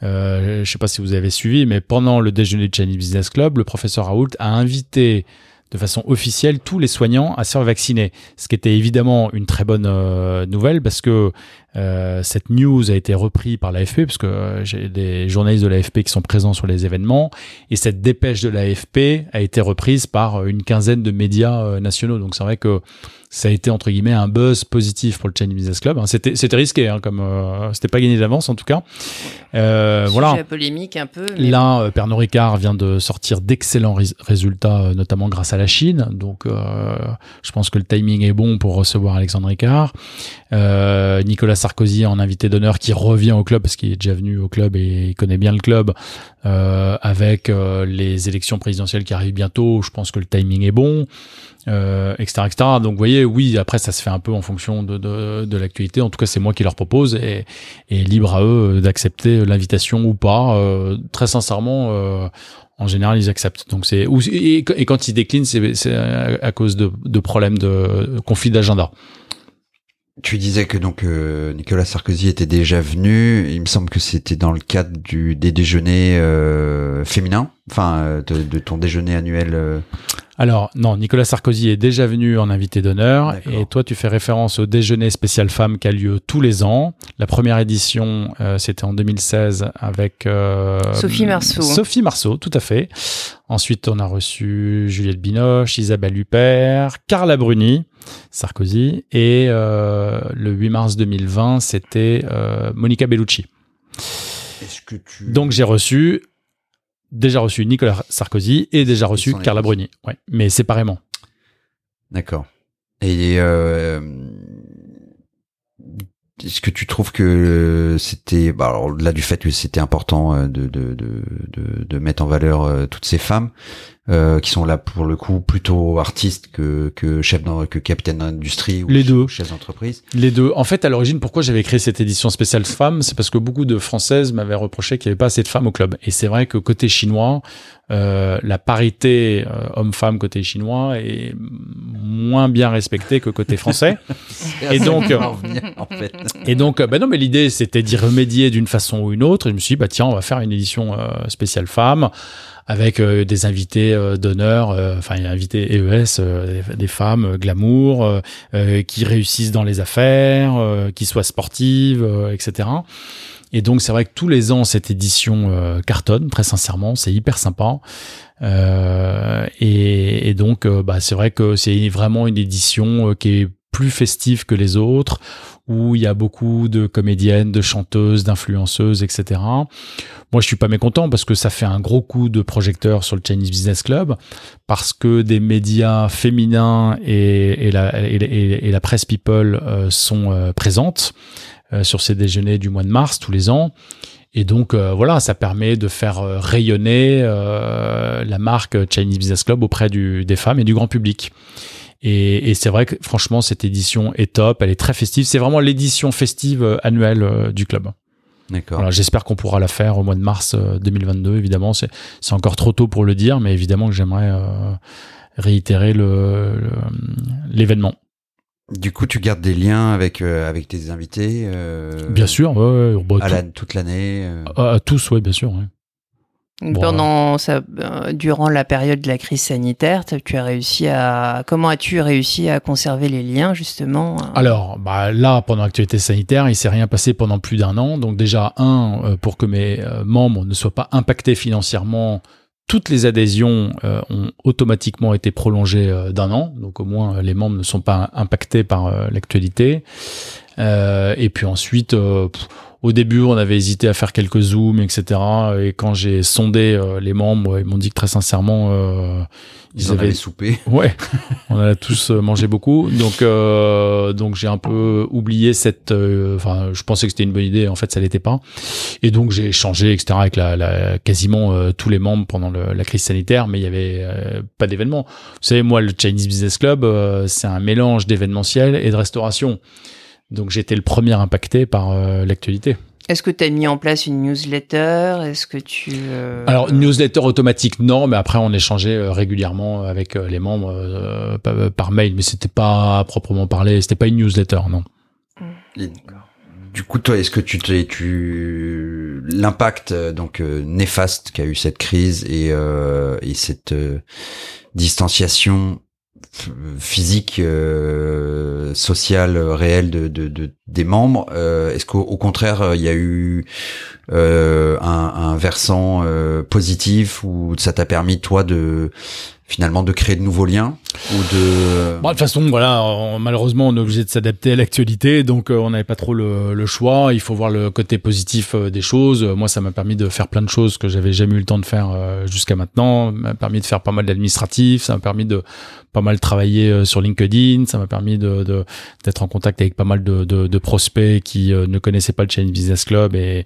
euh, je sais pas si vous avez suivi, mais pendant le déjeuner de Chinese Business Club, le professeur Raoult a invité de façon officielle tous les soignants à se faire vacciner. Ce qui était évidemment une très bonne euh, nouvelle parce que euh, cette news a été reprise par l'AFP parce que euh, j'ai des journalistes de l'AFP qui sont présents sur les événements et cette dépêche de l'AFP a été reprise par une quinzaine de médias nationaux. Donc c'est vrai que ça a été entre guillemets un buzz positif pour le Chinese Business Club. Hein, c'était c'était risqué, hein, comme euh, c'était pas gagné d'avance en tout cas. Euh, voilà. polémique un peu. Là, euh, Pernod Ricard vient de sortir d'excellents résultats, euh, notamment grâce à la Chine. Donc, je pense que le timing est bon pour recevoir Alexandre Ricard. Nicolas Sarkozy en invité d'honneur qui revient au club parce qu'il est déjà venu au club et il connaît bien le club. avec les élections présidentielles qui arrivent bientôt, je pense que le timing est bon euh, etc., etc. Donc, vous voyez, oui, après, ça se fait un peu en fonction de, de, de l'actualité. En tout cas, c'est moi qui leur propose et, et libre à eux d'accepter l'invitation ou pas. Euh, très sincèrement, euh, en général, ils acceptent. Donc, c'est et, quand ils déclinent, c'est à cause de, de problèmes de conflit d'agenda. Tu disais que donc euh, Nicolas Sarkozy était déjà venu. Il me semble que c'était dans le cadre du des déjeuners euh, féminins, enfin de, de, ton déjeuner annuel. Alors, non, Nicolas Sarkozy est déjà venu en invité d'honneur. Et toi, tu fais référence au déjeuner spécial femmes qui a lieu tous les ans. La première édition, euh, c'était en 2016 avec... euh, Sophie Marceau. Sophie Marceau, tout à fait. Ensuite, on a reçu Juliette Binoche, Isabelle Huppert, Carla Bruni, Sarkozy. Et euh, le 8 mars 2020, c'était euh, Monica Bellucci. Est-ce que tu Donc j'ai reçu déjà reçu Nicolas Sarkozy et déjà reçu Carla. Bruni. Ouais, mais séparément. D'accord. Et euh, est-ce que tu trouves que c'était, bah alors là du fait que c'était important de de de de, de mettre en valeur toutes ces femmes euh, qui sont là pour le coup plutôt artistes que que chefs d'en- que capitaines d'industrie ou Les deux. chefs d'entreprise. Les deux. En fait, à l'origine, pourquoi j'avais créé cette édition spéciale femmes, c'est parce que beaucoup de Françaises m'avaient reproché qu'il n'y avait pas assez de femmes au club. Et c'est vrai que côté chinois, euh, la parité euh, homme-femme côté chinois est moins bien respectée que côté français. Et donc, On va en venir, en fait. Et donc, euh, bah non, mais l'idée, c'était d'y remédier d'une façon ou une autre. Et je me suis dit, bah tiens, on va faire une édition euh, spéciale femmes avec euh, des invités euh, d'honneur, euh, enfin, invités EES, des, femmes glamour, qui réussissent dans les affaires, qui soient sportives, etc. Et donc, c'est vrai que tous les ans, cette édition euh, cartonne, très sincèrement, c'est hyper sympa. Euh, et, et donc, bah, c'est vrai que c'est vraiment une édition qui est plus festive que les autres, où il y a beaucoup de comédiennes, de chanteuses, d'influenceuses, etc. Moi, je suis pas mécontent parce que ça fait un gros coup de projecteur sur le Chinese Business Club, parce que des médias féminins et, la, presse people euh, sont euh, présentes euh, sur ces déjeuners du mois de mars tous les ans. Et donc voilà, ça permet de faire rayonner la marque Chinese Business Club auprès des femmes et du grand public. Et, et c'est vrai que franchement, cette édition est top, elle est très festive. C'est vraiment l'édition festive euh, annuelle euh, du club. D'accord. Voilà, J'espère qu'on pourra la faire au mois de mars euh, 2022. Évidemment, c'est c'est encore trop tôt pour le dire, mais évidemment que j'aimerais euh, réitérer le- le- l'événement. Du coup, tu gardes des liens avec euh, avec tes invités. euh, Bien sûr, ouais, ouais, bah, À tout- la, toute l'année. euh. à- à tous, oui, bien sûr. ouais. Bon, Pendant ça, euh, durant la période de la crise sanitaire, tu as réussi à comment as-tu réussi à conserver les liens justement euh, Alors, bah, là, pendant l'actualité sanitaire, il s'est rien passé pendant plus d'un an. Donc déjà, un, euh, pour que mes membres ne soient pas impactés financièrement, toutes les adhésions ont automatiquement été prolongées d'un an. Donc au moins, les membres ne sont pas impactés par l'actualité. Et puis ensuite, pff, au début, on avait hésité à faire quelques zooms, etc. Et quand j'ai sondé euh, les membres, ils m'ont dit que très sincèrement, euh, Ils en avaient soupé. Ouais, on a tous euh, mangé beaucoup, donc euh, donc j'ai un peu oublié cette. euh, Enfin, je pensais que c'était une bonne idée, en fait, ça l'était pas. Et donc j'ai échangé, etc. avec la, la- quasiment tous les membres pendant le- la crise sanitaire, mais il y avait pas d'événement. Vous savez, moi, le Chinese Business Club, c'est un mélange d'événementiel et de restauration. Donc j'étais le premier impacté par euh, l'actualité. Est-ce que tu as mis en place une newsletter? Est-ce que tu euh, Alors, newsletter automatique, non, mais après, on échangeait euh, régulièrement avec les membres euh, par, par mail, mais c'était pas à proprement parler, c'était pas une newsletter, non. Et du coup, toi, est-ce que tu t'es, tu l'impact donc euh, néfaste qu'a eu cette crise et euh, et cette euh, distanciation physique, euh, sociale, réelle de, de, de- des membres, euh, est-ce qu'au au contraire, euh, il y a eu euh, un, un versant positif où ça t'a permis toi de finalement de créer de nouveaux liens ou de Bon, de toute façon, voilà, on- malheureusement, on est obligé de s'adapter à l'actualité, donc euh, on n'avait pas trop le, le choix. Il faut voir le côté positif euh, des choses. Moi, ça m'a permis de faire plein de choses que j'avais jamais eu le temps de faire euh, jusqu'à maintenant. Ça m'a permis de faire pas mal d'administratifs. Ça m'a permis de pas mal travailler euh, sur LinkedIn. Ça m'a permis de de- d'être en contact avec pas mal de, de, de prospects qui euh, ne connaissaient pas le Chinese Business Club et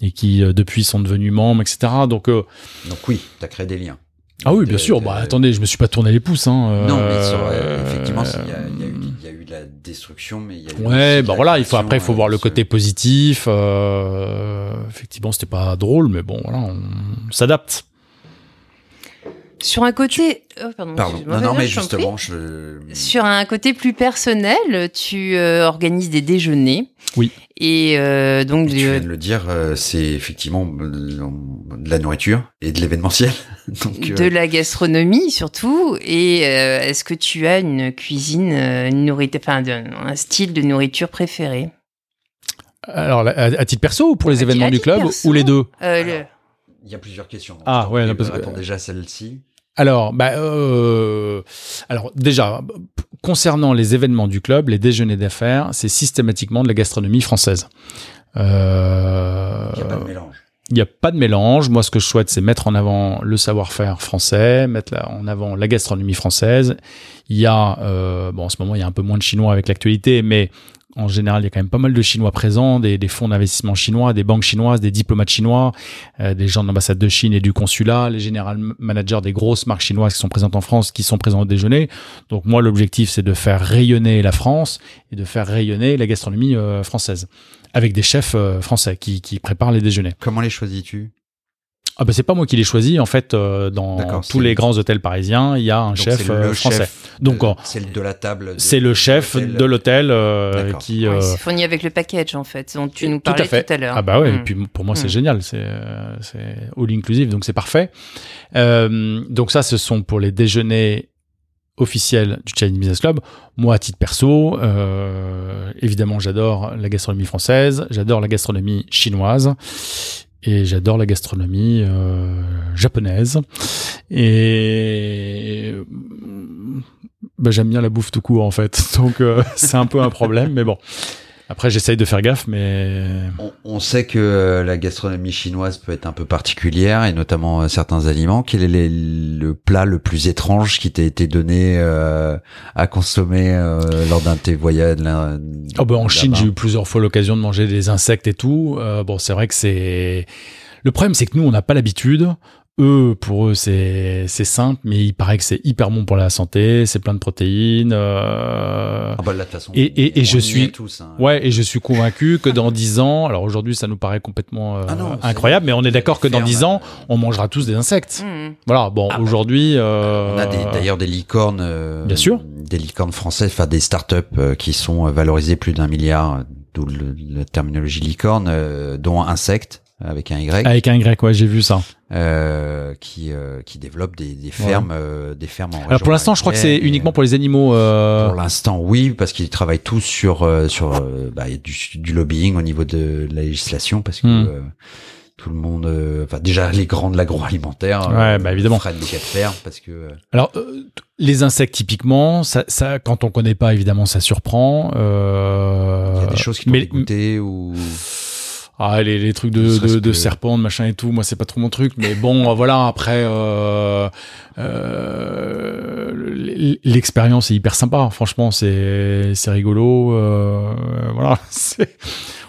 et qui euh, depuis sont devenus membres, etc. Donc euh, donc oui, t'as créé des liens. Ah oui, bien sûr. Bah attendez, je me suis pas tourné les pouces. Hein, Non, mais euh, sur, euh, effectivement, il y, a, y eu, il y a eu de la destruction, mais il y a eu Ouais, bah voilà, il faut après, il faut euh, voir le côté positif. Euh, effectivement, c'était pas drôle, mais bon, voilà, on s'adapte. Sur un côté, oh, pardon, Non, non, mais je justement, je. Sur un côté plus personnel, tu euh, organises des déjeuners. Oui. Et euh, donc Tu de- viens de le dire, euh, c'est effectivement euh, de la nourriture et de l'événementiel. Donc, euh, de la gastronomie surtout. Et euh, est-ce que tu as une cuisine, euh, une nourriture, enfin un style de nourriture préféré? Alors, à, à titre perso ou pour les À événements du club perso. ou les deux? Euh, Alors, le- il y a plusieurs questions. donc Ah, ouais, non, parce que- réponds déjà à celle-ci. Alors, bah, euh, alors déjà, concernant les événements du club, les déjeuners d'affaires, c'est systématiquement de la gastronomie française. Euh, Il n'y a pas de mélange. Il n'y a pas de mélange. Moi, ce que je souhaite, c'est mettre en avant le savoir-faire français, mettre en avant la gastronomie française. Il y a, euh, bon, en ce moment, il y a un peu moins de Chinois avec l'actualité, mais en général, il y a quand même pas mal de Chinois présents, des, des fonds d'investissement chinois, des banques chinoises, des diplomates chinois, euh, des gens de l'ambassade de Chine et du consulat, les général managers des grosses marques chinoises qui sont présentes en France, qui sont présents au déjeuner. Donc moi, l'objectif, c'est de faire rayonner la France et de faire rayonner la gastronomie euh, française, avec des chefs euh, français qui, qui préparent les déjeuners. Comment les choisis-tu? Ah bah c'est pas moi qui l'ai choisi en fait euh, dans tous les grands hôtels parisiens il y a un Donc, chef c'est euh, le français chef donc de- euh, c'est le de la table. c'est le chef de l'hôtel euh, qui Ouais, c'est fourni avec le package en fait, dont tu nous parlais tout à l'heure. ah bah ouais Mm. et puis pour moi c'est Mm. génial c'est c'est all inclusive donc c'est parfait Euh, donc ça ce sont pour les déjeuners officiels du Chinese Business Club moi à titre perso euh, évidemment j'adore la gastronomie française j'adore la gastronomie chinoise et j'adore la gastronomie euh, japonaise. Et bah, j'aime bien la bouffe tout court en fait, donc euh, c'est un peu un problème, mais bon. Après, j'essaye de faire gaffe, mais On, on sait que euh, la gastronomie chinoise peut être un peu particulière et notamment euh, certains aliments. Quel est les- le plat le plus étrange qui t'a été donné euh, à consommer euh, lors d'un de tes voyages là- Oh bah en Chine, j'ai eu plusieurs fois l'occasion de manger des insectes et tout. Euh, bon, c'est vrai que c'est. Le problème, c'est que nous, on n'a pas l'habitude. Eux, pour eux, c'est c'est simple, mais il paraît que c'est hyper bon pour la santé. C'est plein de protéines. euh, Ah bah là, de toute façon, Et- et- et on je suis- tous. hein. Ouais, et je suis convaincu que dans 10 ans, alors aujourd'hui, ça nous paraît complètement euh, Ah non, incroyable, mais on est d'accord que dans ferme, 10 ans, on mangera tous des insectes. Mm. Voilà. Bon, Ah bah, aujourd'hui, euh, On a des- d'ailleurs des licornes. euh, Bien sûr. Des licornes françaises, enfin des startups euh, qui sont valorisées plus d'un milliard, d'où le- la terminologie licorne, euh, dont insectes avec un Y. avec un Y, ouais, j'ai vu ça. Euh, qui euh, qui développe des, des fermes euh, des fermes en Alors pour l'instant, je crois que c'est uniquement pour les animaux. euh, pour l'instant oui parce qu'ils travaillent tous sur euh, sur bah, du, du lobbying au niveau de la législation parce que euh, tout le monde euh, enfin déjà les grands de l'agroalimentaire Ouais, bah, évidemment. freinent des cas de fer parce que Alors, euh, les insectes, typiquement, ça, ça, quand on connaît pas, évidemment, ça surprend. Euh, il y a des choses qui t'ont mais- ou Ah, les, les trucs de, de, de que- serpents, de machin et tout, moi, c'est pas trop mon truc. Mais bon, euh, voilà, après, euh, euh, l'expérience est hyper sympa. Franchement, c'est c'est rigolo. euh, voilà. c'est-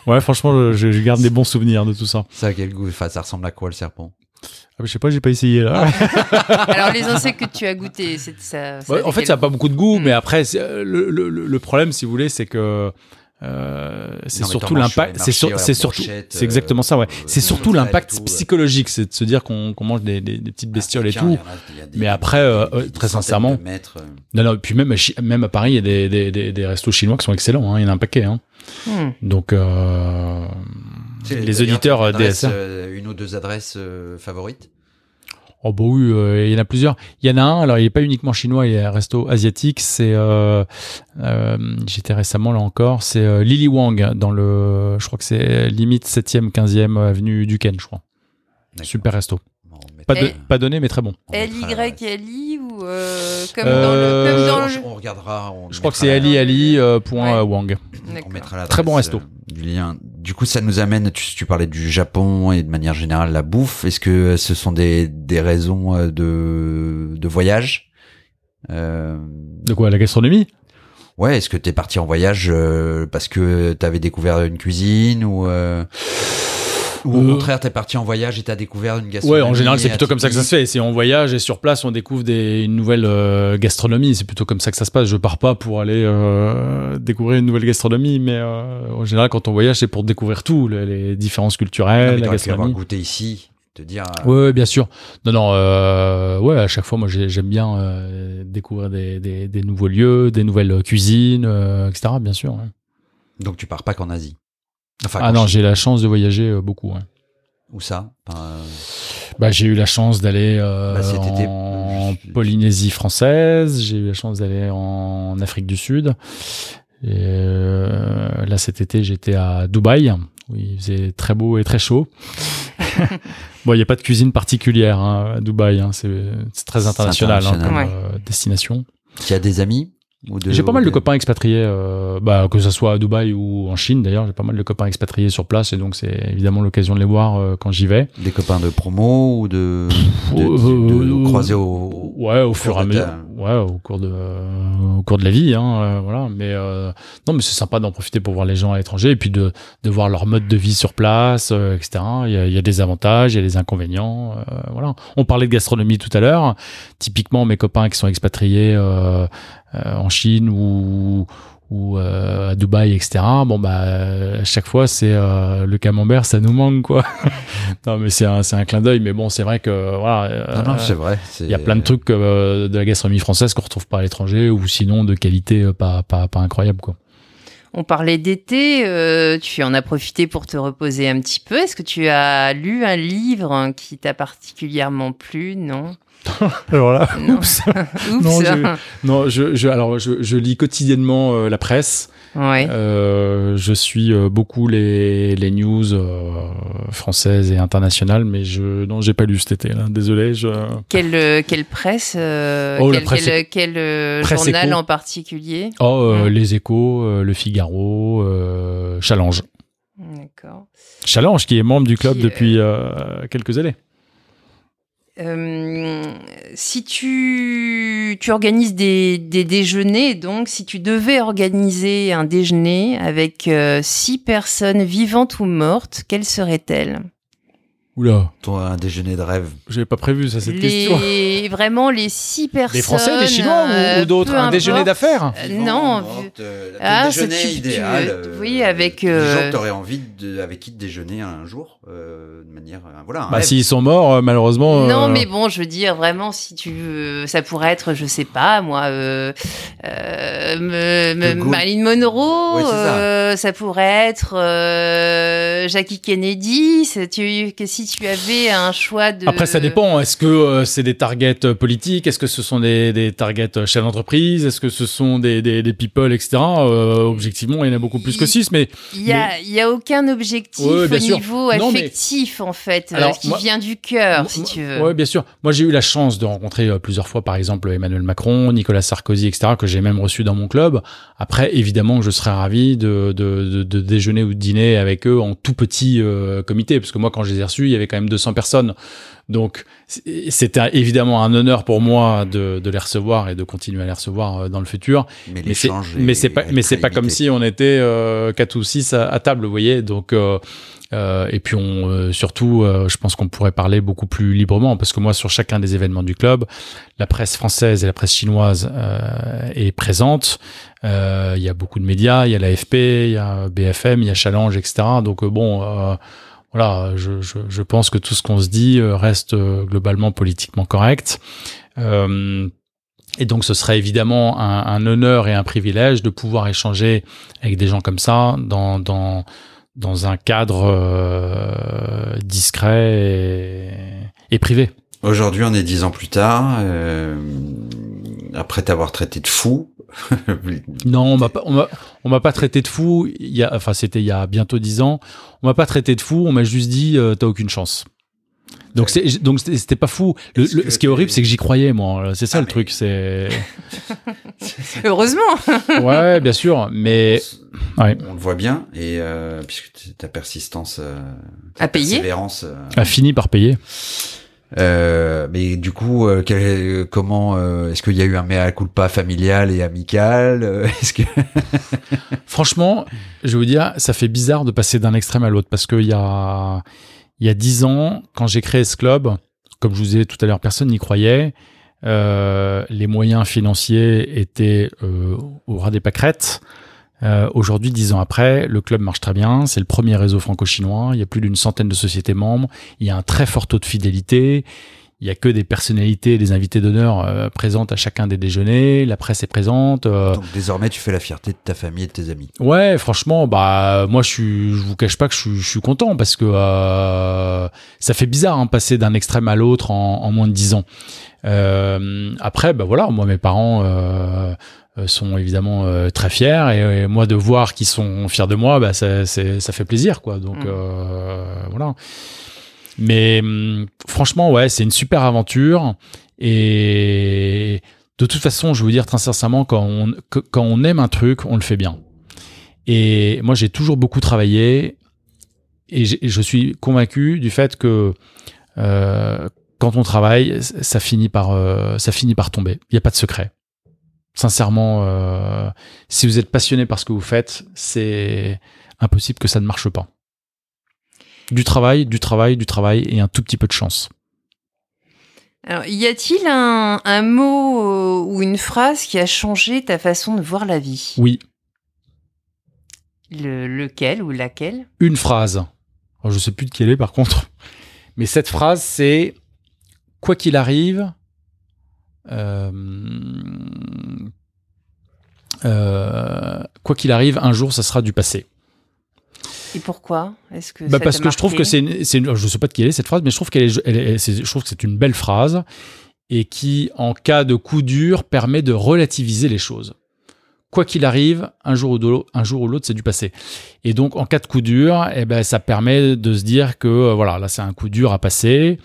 Ouais, franchement, je, je garde des bons souvenirs de tout ça. ça a quel goût enfin ça ressemble à quoi le serpent? Ah, je sais pas, j'ai pas essayé là. Alors les insectes que tu as goûtés, c'est ça. ça en fait, ça a pas beaucoup de goût, mais après, c'est, le, le, le le problème, si vous voulez, c'est que euh, c'est surtout l'impact. C'est sur- la surtout, c'est exactement ça, ouais. euh, C'est euh, surtout l'impact euh. psychologique, c'est de se dire qu'on qu'on mange des, des, des petites bestioles et tout. il y en a- il y a des- Mais après, euh, euh, très sincèrement, euh. Non, non, puis même, à même à Paris, il y a des, des, des, des restos chinois qui sont excellents. Hein, il y en a un paquet. Hein. Hmm. Donc, euh, les auditeurs euh, une euh, ou deux adresses euh, favorites? Oh bah oui, euh, il y en a plusieurs. Il y en a un, alors il n'est pas uniquement chinois, il y a un resto asiatique, c'est, euh, euh, j'étais récemment là encore, c'est Lily Wang, dans le, je crois que c'est limite 7e, 15e avenue du Ken, je crois. Super resto. On Pas, mettra- de, pas donné, mais très bon. l'adresse. L-Y-L-I ou euh, comme, Euh, dans le, comme dans le... On regardera. on Je crois que c'est Ali Ali euh, point Ouais. Wang. On mettra Très bon resto. du lien. Du coup, ça nous amène. Tu, tu parlais du Japon et de manière générale la bouffe. Est-ce que ce sont des, des raisons de, de voyage? Euh, De quoi La gastronomie? Ouais. Est-ce que t'es parti en voyage euh, parce que t'avais découvert une cuisine ou euh, ou au Euh, contraire t'es parti en voyage et t'as découvert une Ouais, gastronomie en général, c'est plutôt comme ça que ça se fait. C'est on voyage et sur place, on découvre des, une nouvelle euh, gastronomie. C'est plutôt comme ça que ça se passe. Je pars pas pour aller euh, découvrir une nouvelle gastronomie, mais euh, en général, quand on voyage, c'est pour découvrir tout, les, les différences Non, culturelles, la t'aurais pu avoir gastronomie. goûté ici. te dire. Ouais, ouais, bien sûr. Non, non, euh, ouais, à chaque fois, moi, j'ai- j'aime bien euh, découvrir des, des, des nouveaux lieux, des nouvelles cuisines, euh, etc. Bien sûr. ouais. Donc tu pars pas qu'en Asie. Enfin, Ah non, j'ai la chance de voyager euh, beaucoup. ouais. Où ça? Enfin, euh, Bah, j'ai eu la chance d'aller euh, Bah, été, en Polynésie française, j'ai eu la chance d'aller en Afrique du Sud. Et euh, là, cet été, j'étais à Dubaï, où il faisait très beau et très chaud. bon, il n'y a pas de cuisine particulière hein, à Dubaï, hein, c'est très international, hein, comme euh, destination. Tu as des amis? J'ai pas mal de copains expatriés, euh, bah, que ce soit à Dubaï ou en Chine d'ailleurs, j'ai pas mal de copains expatriés sur place et donc c'est évidemment l'occasion de les voir euh, quand j'y vais. Des copains de promo ou de, de, de- de- de Euh, croiser au. ouais au fur et à de mesure ouais au cours de euh, au cours de la vie hein, euh, voilà mais euh, non mais c'est sympa d'en profiter pour voir les gens à l'étranger et puis de de voir leur mode de vie sur place euh, etc il y, a, il y a des avantages il y a des inconvénients euh, voilà on parlait de gastronomie tout à l'heure typiquement mes copains qui sont expatriés euh, euh, en Chine ou ou euh, à Dubaï, etc. Bon bah euh, à chaque fois c'est euh, le camembert, ça nous manque quoi. non mais c'est un c'est un clin d'œil, mais bon c'est vrai que voilà. euh, Non, non, c'est vrai. il y a plein de trucs euh, de la gastronomie française qu'on retrouve pas à l'étranger ou sinon de qualité euh, pas, pas, pas incroyable quoi. On parlait d'été, euh, tu en as profité pour te reposer un petit peu. Est-ce que tu as lu un livre qui t'a particulièrement plu? Non. Alors là, Non. oups. Oups. Non, j'ai- non, je, je, alors je, je lis quotidiennement euh, la presse. Ouais. Euh, je suis euh, beaucoup les, les news euh, françaises et internationales, mais je non, j'ai pas lu cet été. Là. Désolé. Je... Quelle, quelle presse euh, Oh, Quel, presse quel- quel, Presse journal en particulier? Oh, Mm. les Échos, le Figaro, Challenge. D'accord. Challenge qui est membre du club Qui, depuis quelques années. Euh, si tu, tu organises des, des déjeuners, donc si tu devais organiser un déjeuner avec euh, six personnes vivantes ou mortes, quelles seraient-elles? Oula, Ton un déjeuner de rêve. j'avais pas prévu ça cette question. les, Vraiment les six personnes. Des Français, des Chinois ou- euh, ou, d'autres Un déjeuner d'affaires Euh, non, morte, euh, Ah, déjeuner tu- idéal. tu- euh, oui, avec, Des gens que t'aurais envie de, avec qui de déjeuner un jour, euh, de manière, euh, voilà. Bah, s'ils sont morts, euh, malheureusement. Non, mais bon, je veux dire, vraiment, si tu veux, ça pourrait être, je sais pas, moi, euh, euh, me-. Marilyn Monroe, ça. euh, ça pourrait être euh, Jackie Kennedy. c'est- Tu, que si tu avais un choix de. Après, ça dépend. Est-ce que euh, c'est des targets euh, politiques? Est-ce que ce sont des, des targets euh, chefs d'entreprise? Est-ce que ce sont des, des, des people, etc. Euh, objectivement, il y en a beaucoup plus que 6, mais Il y a, y a aucun objectif Ouais, au sûr. niveau Non, mais- affectif, en fait, Alors, qui moi- vient du cœur, si tu veux. Ouais, bien sûr. Moi, j'ai eu la chance de rencontrer plusieurs fois, par exemple, Emmanuel Macron, Nicolas Sarkozy, etc., que j'ai même reçu dans mon club. Après, évidemment, je serais ravi de, de, de, de déjeuner ou de dîner avec eux en tout petit euh, comité, parce que moi, quand je les ai reçus, il y avait quand même 200 personnes. Donc, c'était évidemment un honneur pour moi de, de les recevoir et de continuer à les recevoir euh, dans le futur. mais Mais c'est, mais pas, est mais c'est très pas comme si on était euh, quatre ou six à, à table, vous voyez. Donc, euh, euh, et puis on, surtout, je pense qu'on pourrait parler beaucoup plus librement parce que moi, sur chacun des événements du club, la presse française et la presse chinoise est présente. Il y a beaucoup de médias, il y a l'AFP, il y a BFM, il y a Challenge, etc. Donc bon. Voilà, je, je, je pense que tout ce qu'on se dit euh, reste euh, globalement politiquement correct. Euh, et donc, ce serait évidemment un, un honneur et un privilège de pouvoir échanger avec des gens comme ça dans, dans, dans un cadre euh, discret et, et privé. Aujourd'hui, on est dix ans plus tard. euh, après t'avoir traité de fou. Non, on m'a pas, on m'a, on m'a pas traité de fou. Il y a, enfin, c'était il y a bientôt dix ans. On m'a pas traité de fou. On m'a juste dit, euh, t'as aucune chance. Donc c'est, donc c'était c'était pas fou. Le- le- ce qui est horrible, c'est que j'y croyais, moi. C'est ça Ah, le mais- truc. C'est, Heureusement. ouais, bien sûr, mais ouais. on le voit bien et euh, puisque ta persistance, euh, ta À payer. persévérance. euh, a fini par payer. Euh, mais du coup, euh, quel- comment euh, est-ce qu'il y a eu un mea culpa familial et amical euh, Est-ce que Franchement, je vais vous dire, ça fait bizarre de passer d'un extrême à l'autre parce qu'il y a, il y a dix ans, quand j'ai créé ce club, comme je vous ai dit tout à l'heure, personne n'y croyait. Euh, les moyens financiers étaient euh, au ras des pâquerettes. Euh, Aujourd'hui, dix ans après, le club marche très bien. C'est le premier réseau franco-chinois. Il y a plus d'une centaine de sociétés membres. Il y a un très fort taux de fidélité. Il y a que des personnalités, des invités d'honneur euh, présentes à chacun des déjeuners. La presse est présente. euh, Donc désormais, tu fais la fierté de ta famille et de tes amis. Ouais, franchement, bah moi je suis, je vous cache pas que je suis, je suis content parce que euh, ça fait bizarre hein, passer d'un extrême à l'autre en, en moins de dix ans. Après, bah voilà, moi mes parents sont évidemment euh, très fiers et, et moi de voir qu'ils sont fiers de moi, bah ça, ça fait plaisir quoi. Donc Mm. euh, voilà. Mais hum, franchement, ouais, c'est une super aventure et de toute façon, je vous dire très sincèrement, quand on, que- quand on aime un truc, on le fait bien. Et moi, j'ai toujours beaucoup travaillé et je suis convaincu du fait que euh, quand on travaille, ça finit par, euh, ça finit par tomber. Il n'y a pas de secret. Sincèrement, euh, si vous êtes passionné par ce que vous faites, c'est impossible que ça ne marche pas. Du travail, du travail, du travail et un tout petit peu de chance. Alors, y a-t-il un, un mot euh, ou une phrase qui a changé ta façon de voir la vie? Oui, Le, Lequel ou laquelle? Une phrase. Alors, je sais plus de quelle est par contre. Mais cette phrase, c'est quoi qu'il arrive, euh, quoi qu'il arrive, un jour, ça sera du passé. Et pourquoi Est-ce que Bah ça parce que je trouve que c'est, je sais pas de qui elle est cette phrase, mais je trouve qu'elle est, elle est- c'est- je trouve que c'est une belle phrase et qui, en cas de coup dur, permet de relativiser les choses. Quoi qu'il arrive, un jour ou de l'autre, c'est du passé. Et donc, en cas de coup dur, eh ben, ça permet de se dire que euh, voilà, là, c'est un coup dur à passer.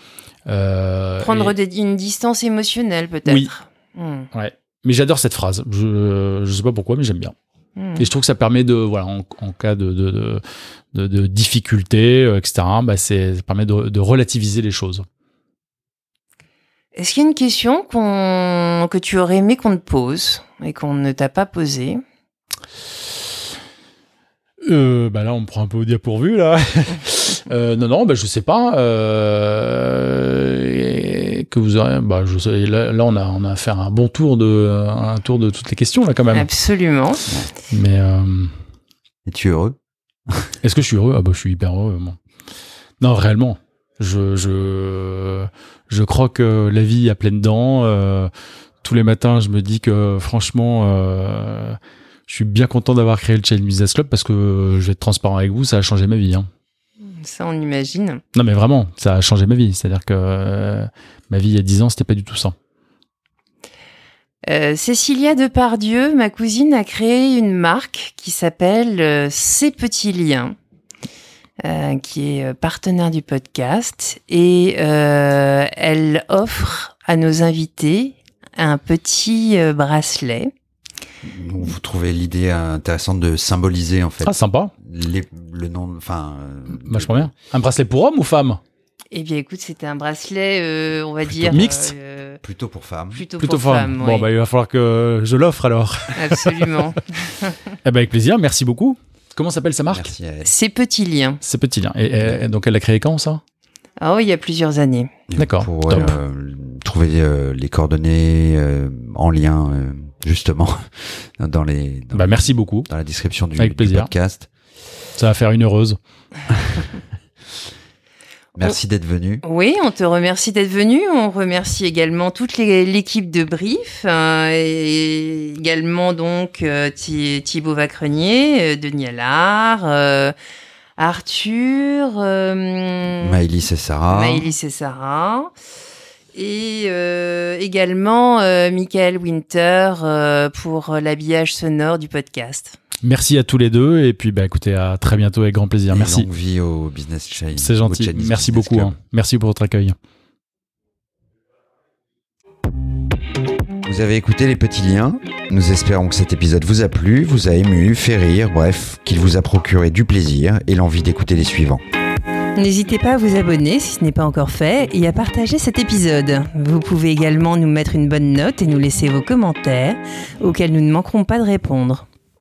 Euh, prendre et- une distance émotionnelle peut-être. Oui. Hmm. ouais. Mais j'adore cette phrase. Je, je sais pas pourquoi, mais j'aime bien. Hmm. Et je trouve que ça permet de, voilà, en, en cas de, de, de, de, de difficulté, euh, etc., bah c'est, ça permet de, de relativiser les choses. Est-ce qu'il y a une question qu'on que tu aurais aimé qu'on te pose et qu'on ne t'a pas posée? Euh, bah là, on me prend un peu au dépourvu, là. euh, non, non, bah, je sais pas. Euh, que vous aurez, bah, je sais, là, là, on a, on a fait un bon tour de, un tour de toutes les questions, là, quand même. Absolument. Mais, euh, Es-tu heureux? Est-ce que je suis heureux? Ah bah je suis hyper heureux. moi. Non, réellement. Je, je, je crois que la vie a pleine dents. euh, tous les matins, je me dis que franchement, euh, je suis bien content d'avoir créé le Chain Business Club parce que je vais être transparent avec vous, ça a changé ma vie. hein. Ça, on imagine. Non, mais vraiment, ça a changé ma vie. C'est-à-dire que euh, ma vie il y a 10 ans, c'était pas du tout ça. Euh, Cécilia Depardieu, ma cousine, a créé une marque qui s'appelle euh, Ces petits liens, euh, qui est partenaire du podcast, et elle offre à nos invités un petit bracelet. Vous trouvez l'idée intéressante de symboliser en fait Ah, sympa. les- le nom, enfin. euh, Vachement bien. Un bracelet pour homme ou femme? Eh bien, écoute, c'était un bracelet, euh, on va Plutôt dire mixte. euh, Plutôt pour femmes. plutôt, Plutôt pour femme. femmes. Bon, oui. bah, il va falloir que je l'offre alors. Absolument. Eh ben, avec plaisir. Merci beaucoup. Comment s'appelle sa marque? Merci à elle. Ces petits liens. C'est petit lien. Et, et- donc elle l'a créé quand ça? Ah oui, il y a plusieurs années. D'accord, euh, trouver euh, les coordonnées euh, en lien euh, justement dans les dans, Bah merci beaucoup. dans la description du, Avec du plaisir. podcast. Ça va faire une heureuse. Merci d'être venu. Oui, on te remercie d'être venu. On remercie également toute l'équipe de Brief euh, et également donc euh, Thi- Thibaut Vacrenier, euh, Denis Allard, euh, Arthur, euh, Maëlys et Sarah. Maëlys et Sarah. Et euh, également euh, Michael Winter euh, pour l'habillage sonore du podcast. Merci à tous les deux et puis bah écoutez à très bientôt avec grand plaisir. Et Merci. longue vie au business chain. C'est gentil. Merci Business beaucoup. Hein. Merci pour votre accueil. Vous avez écouté les petits liens. Nous espérons que cet épisode vous a plu, vous a ému, fait rire, bref, qu'il vous a procuré du plaisir et l'envie d'écouter les suivants. N'hésitez pas à vous abonner si ce n'est pas encore fait et à partager cet épisode. Vous pouvez également nous mettre une bonne note et nous laisser vos commentaires auxquels nous ne manquerons pas de répondre.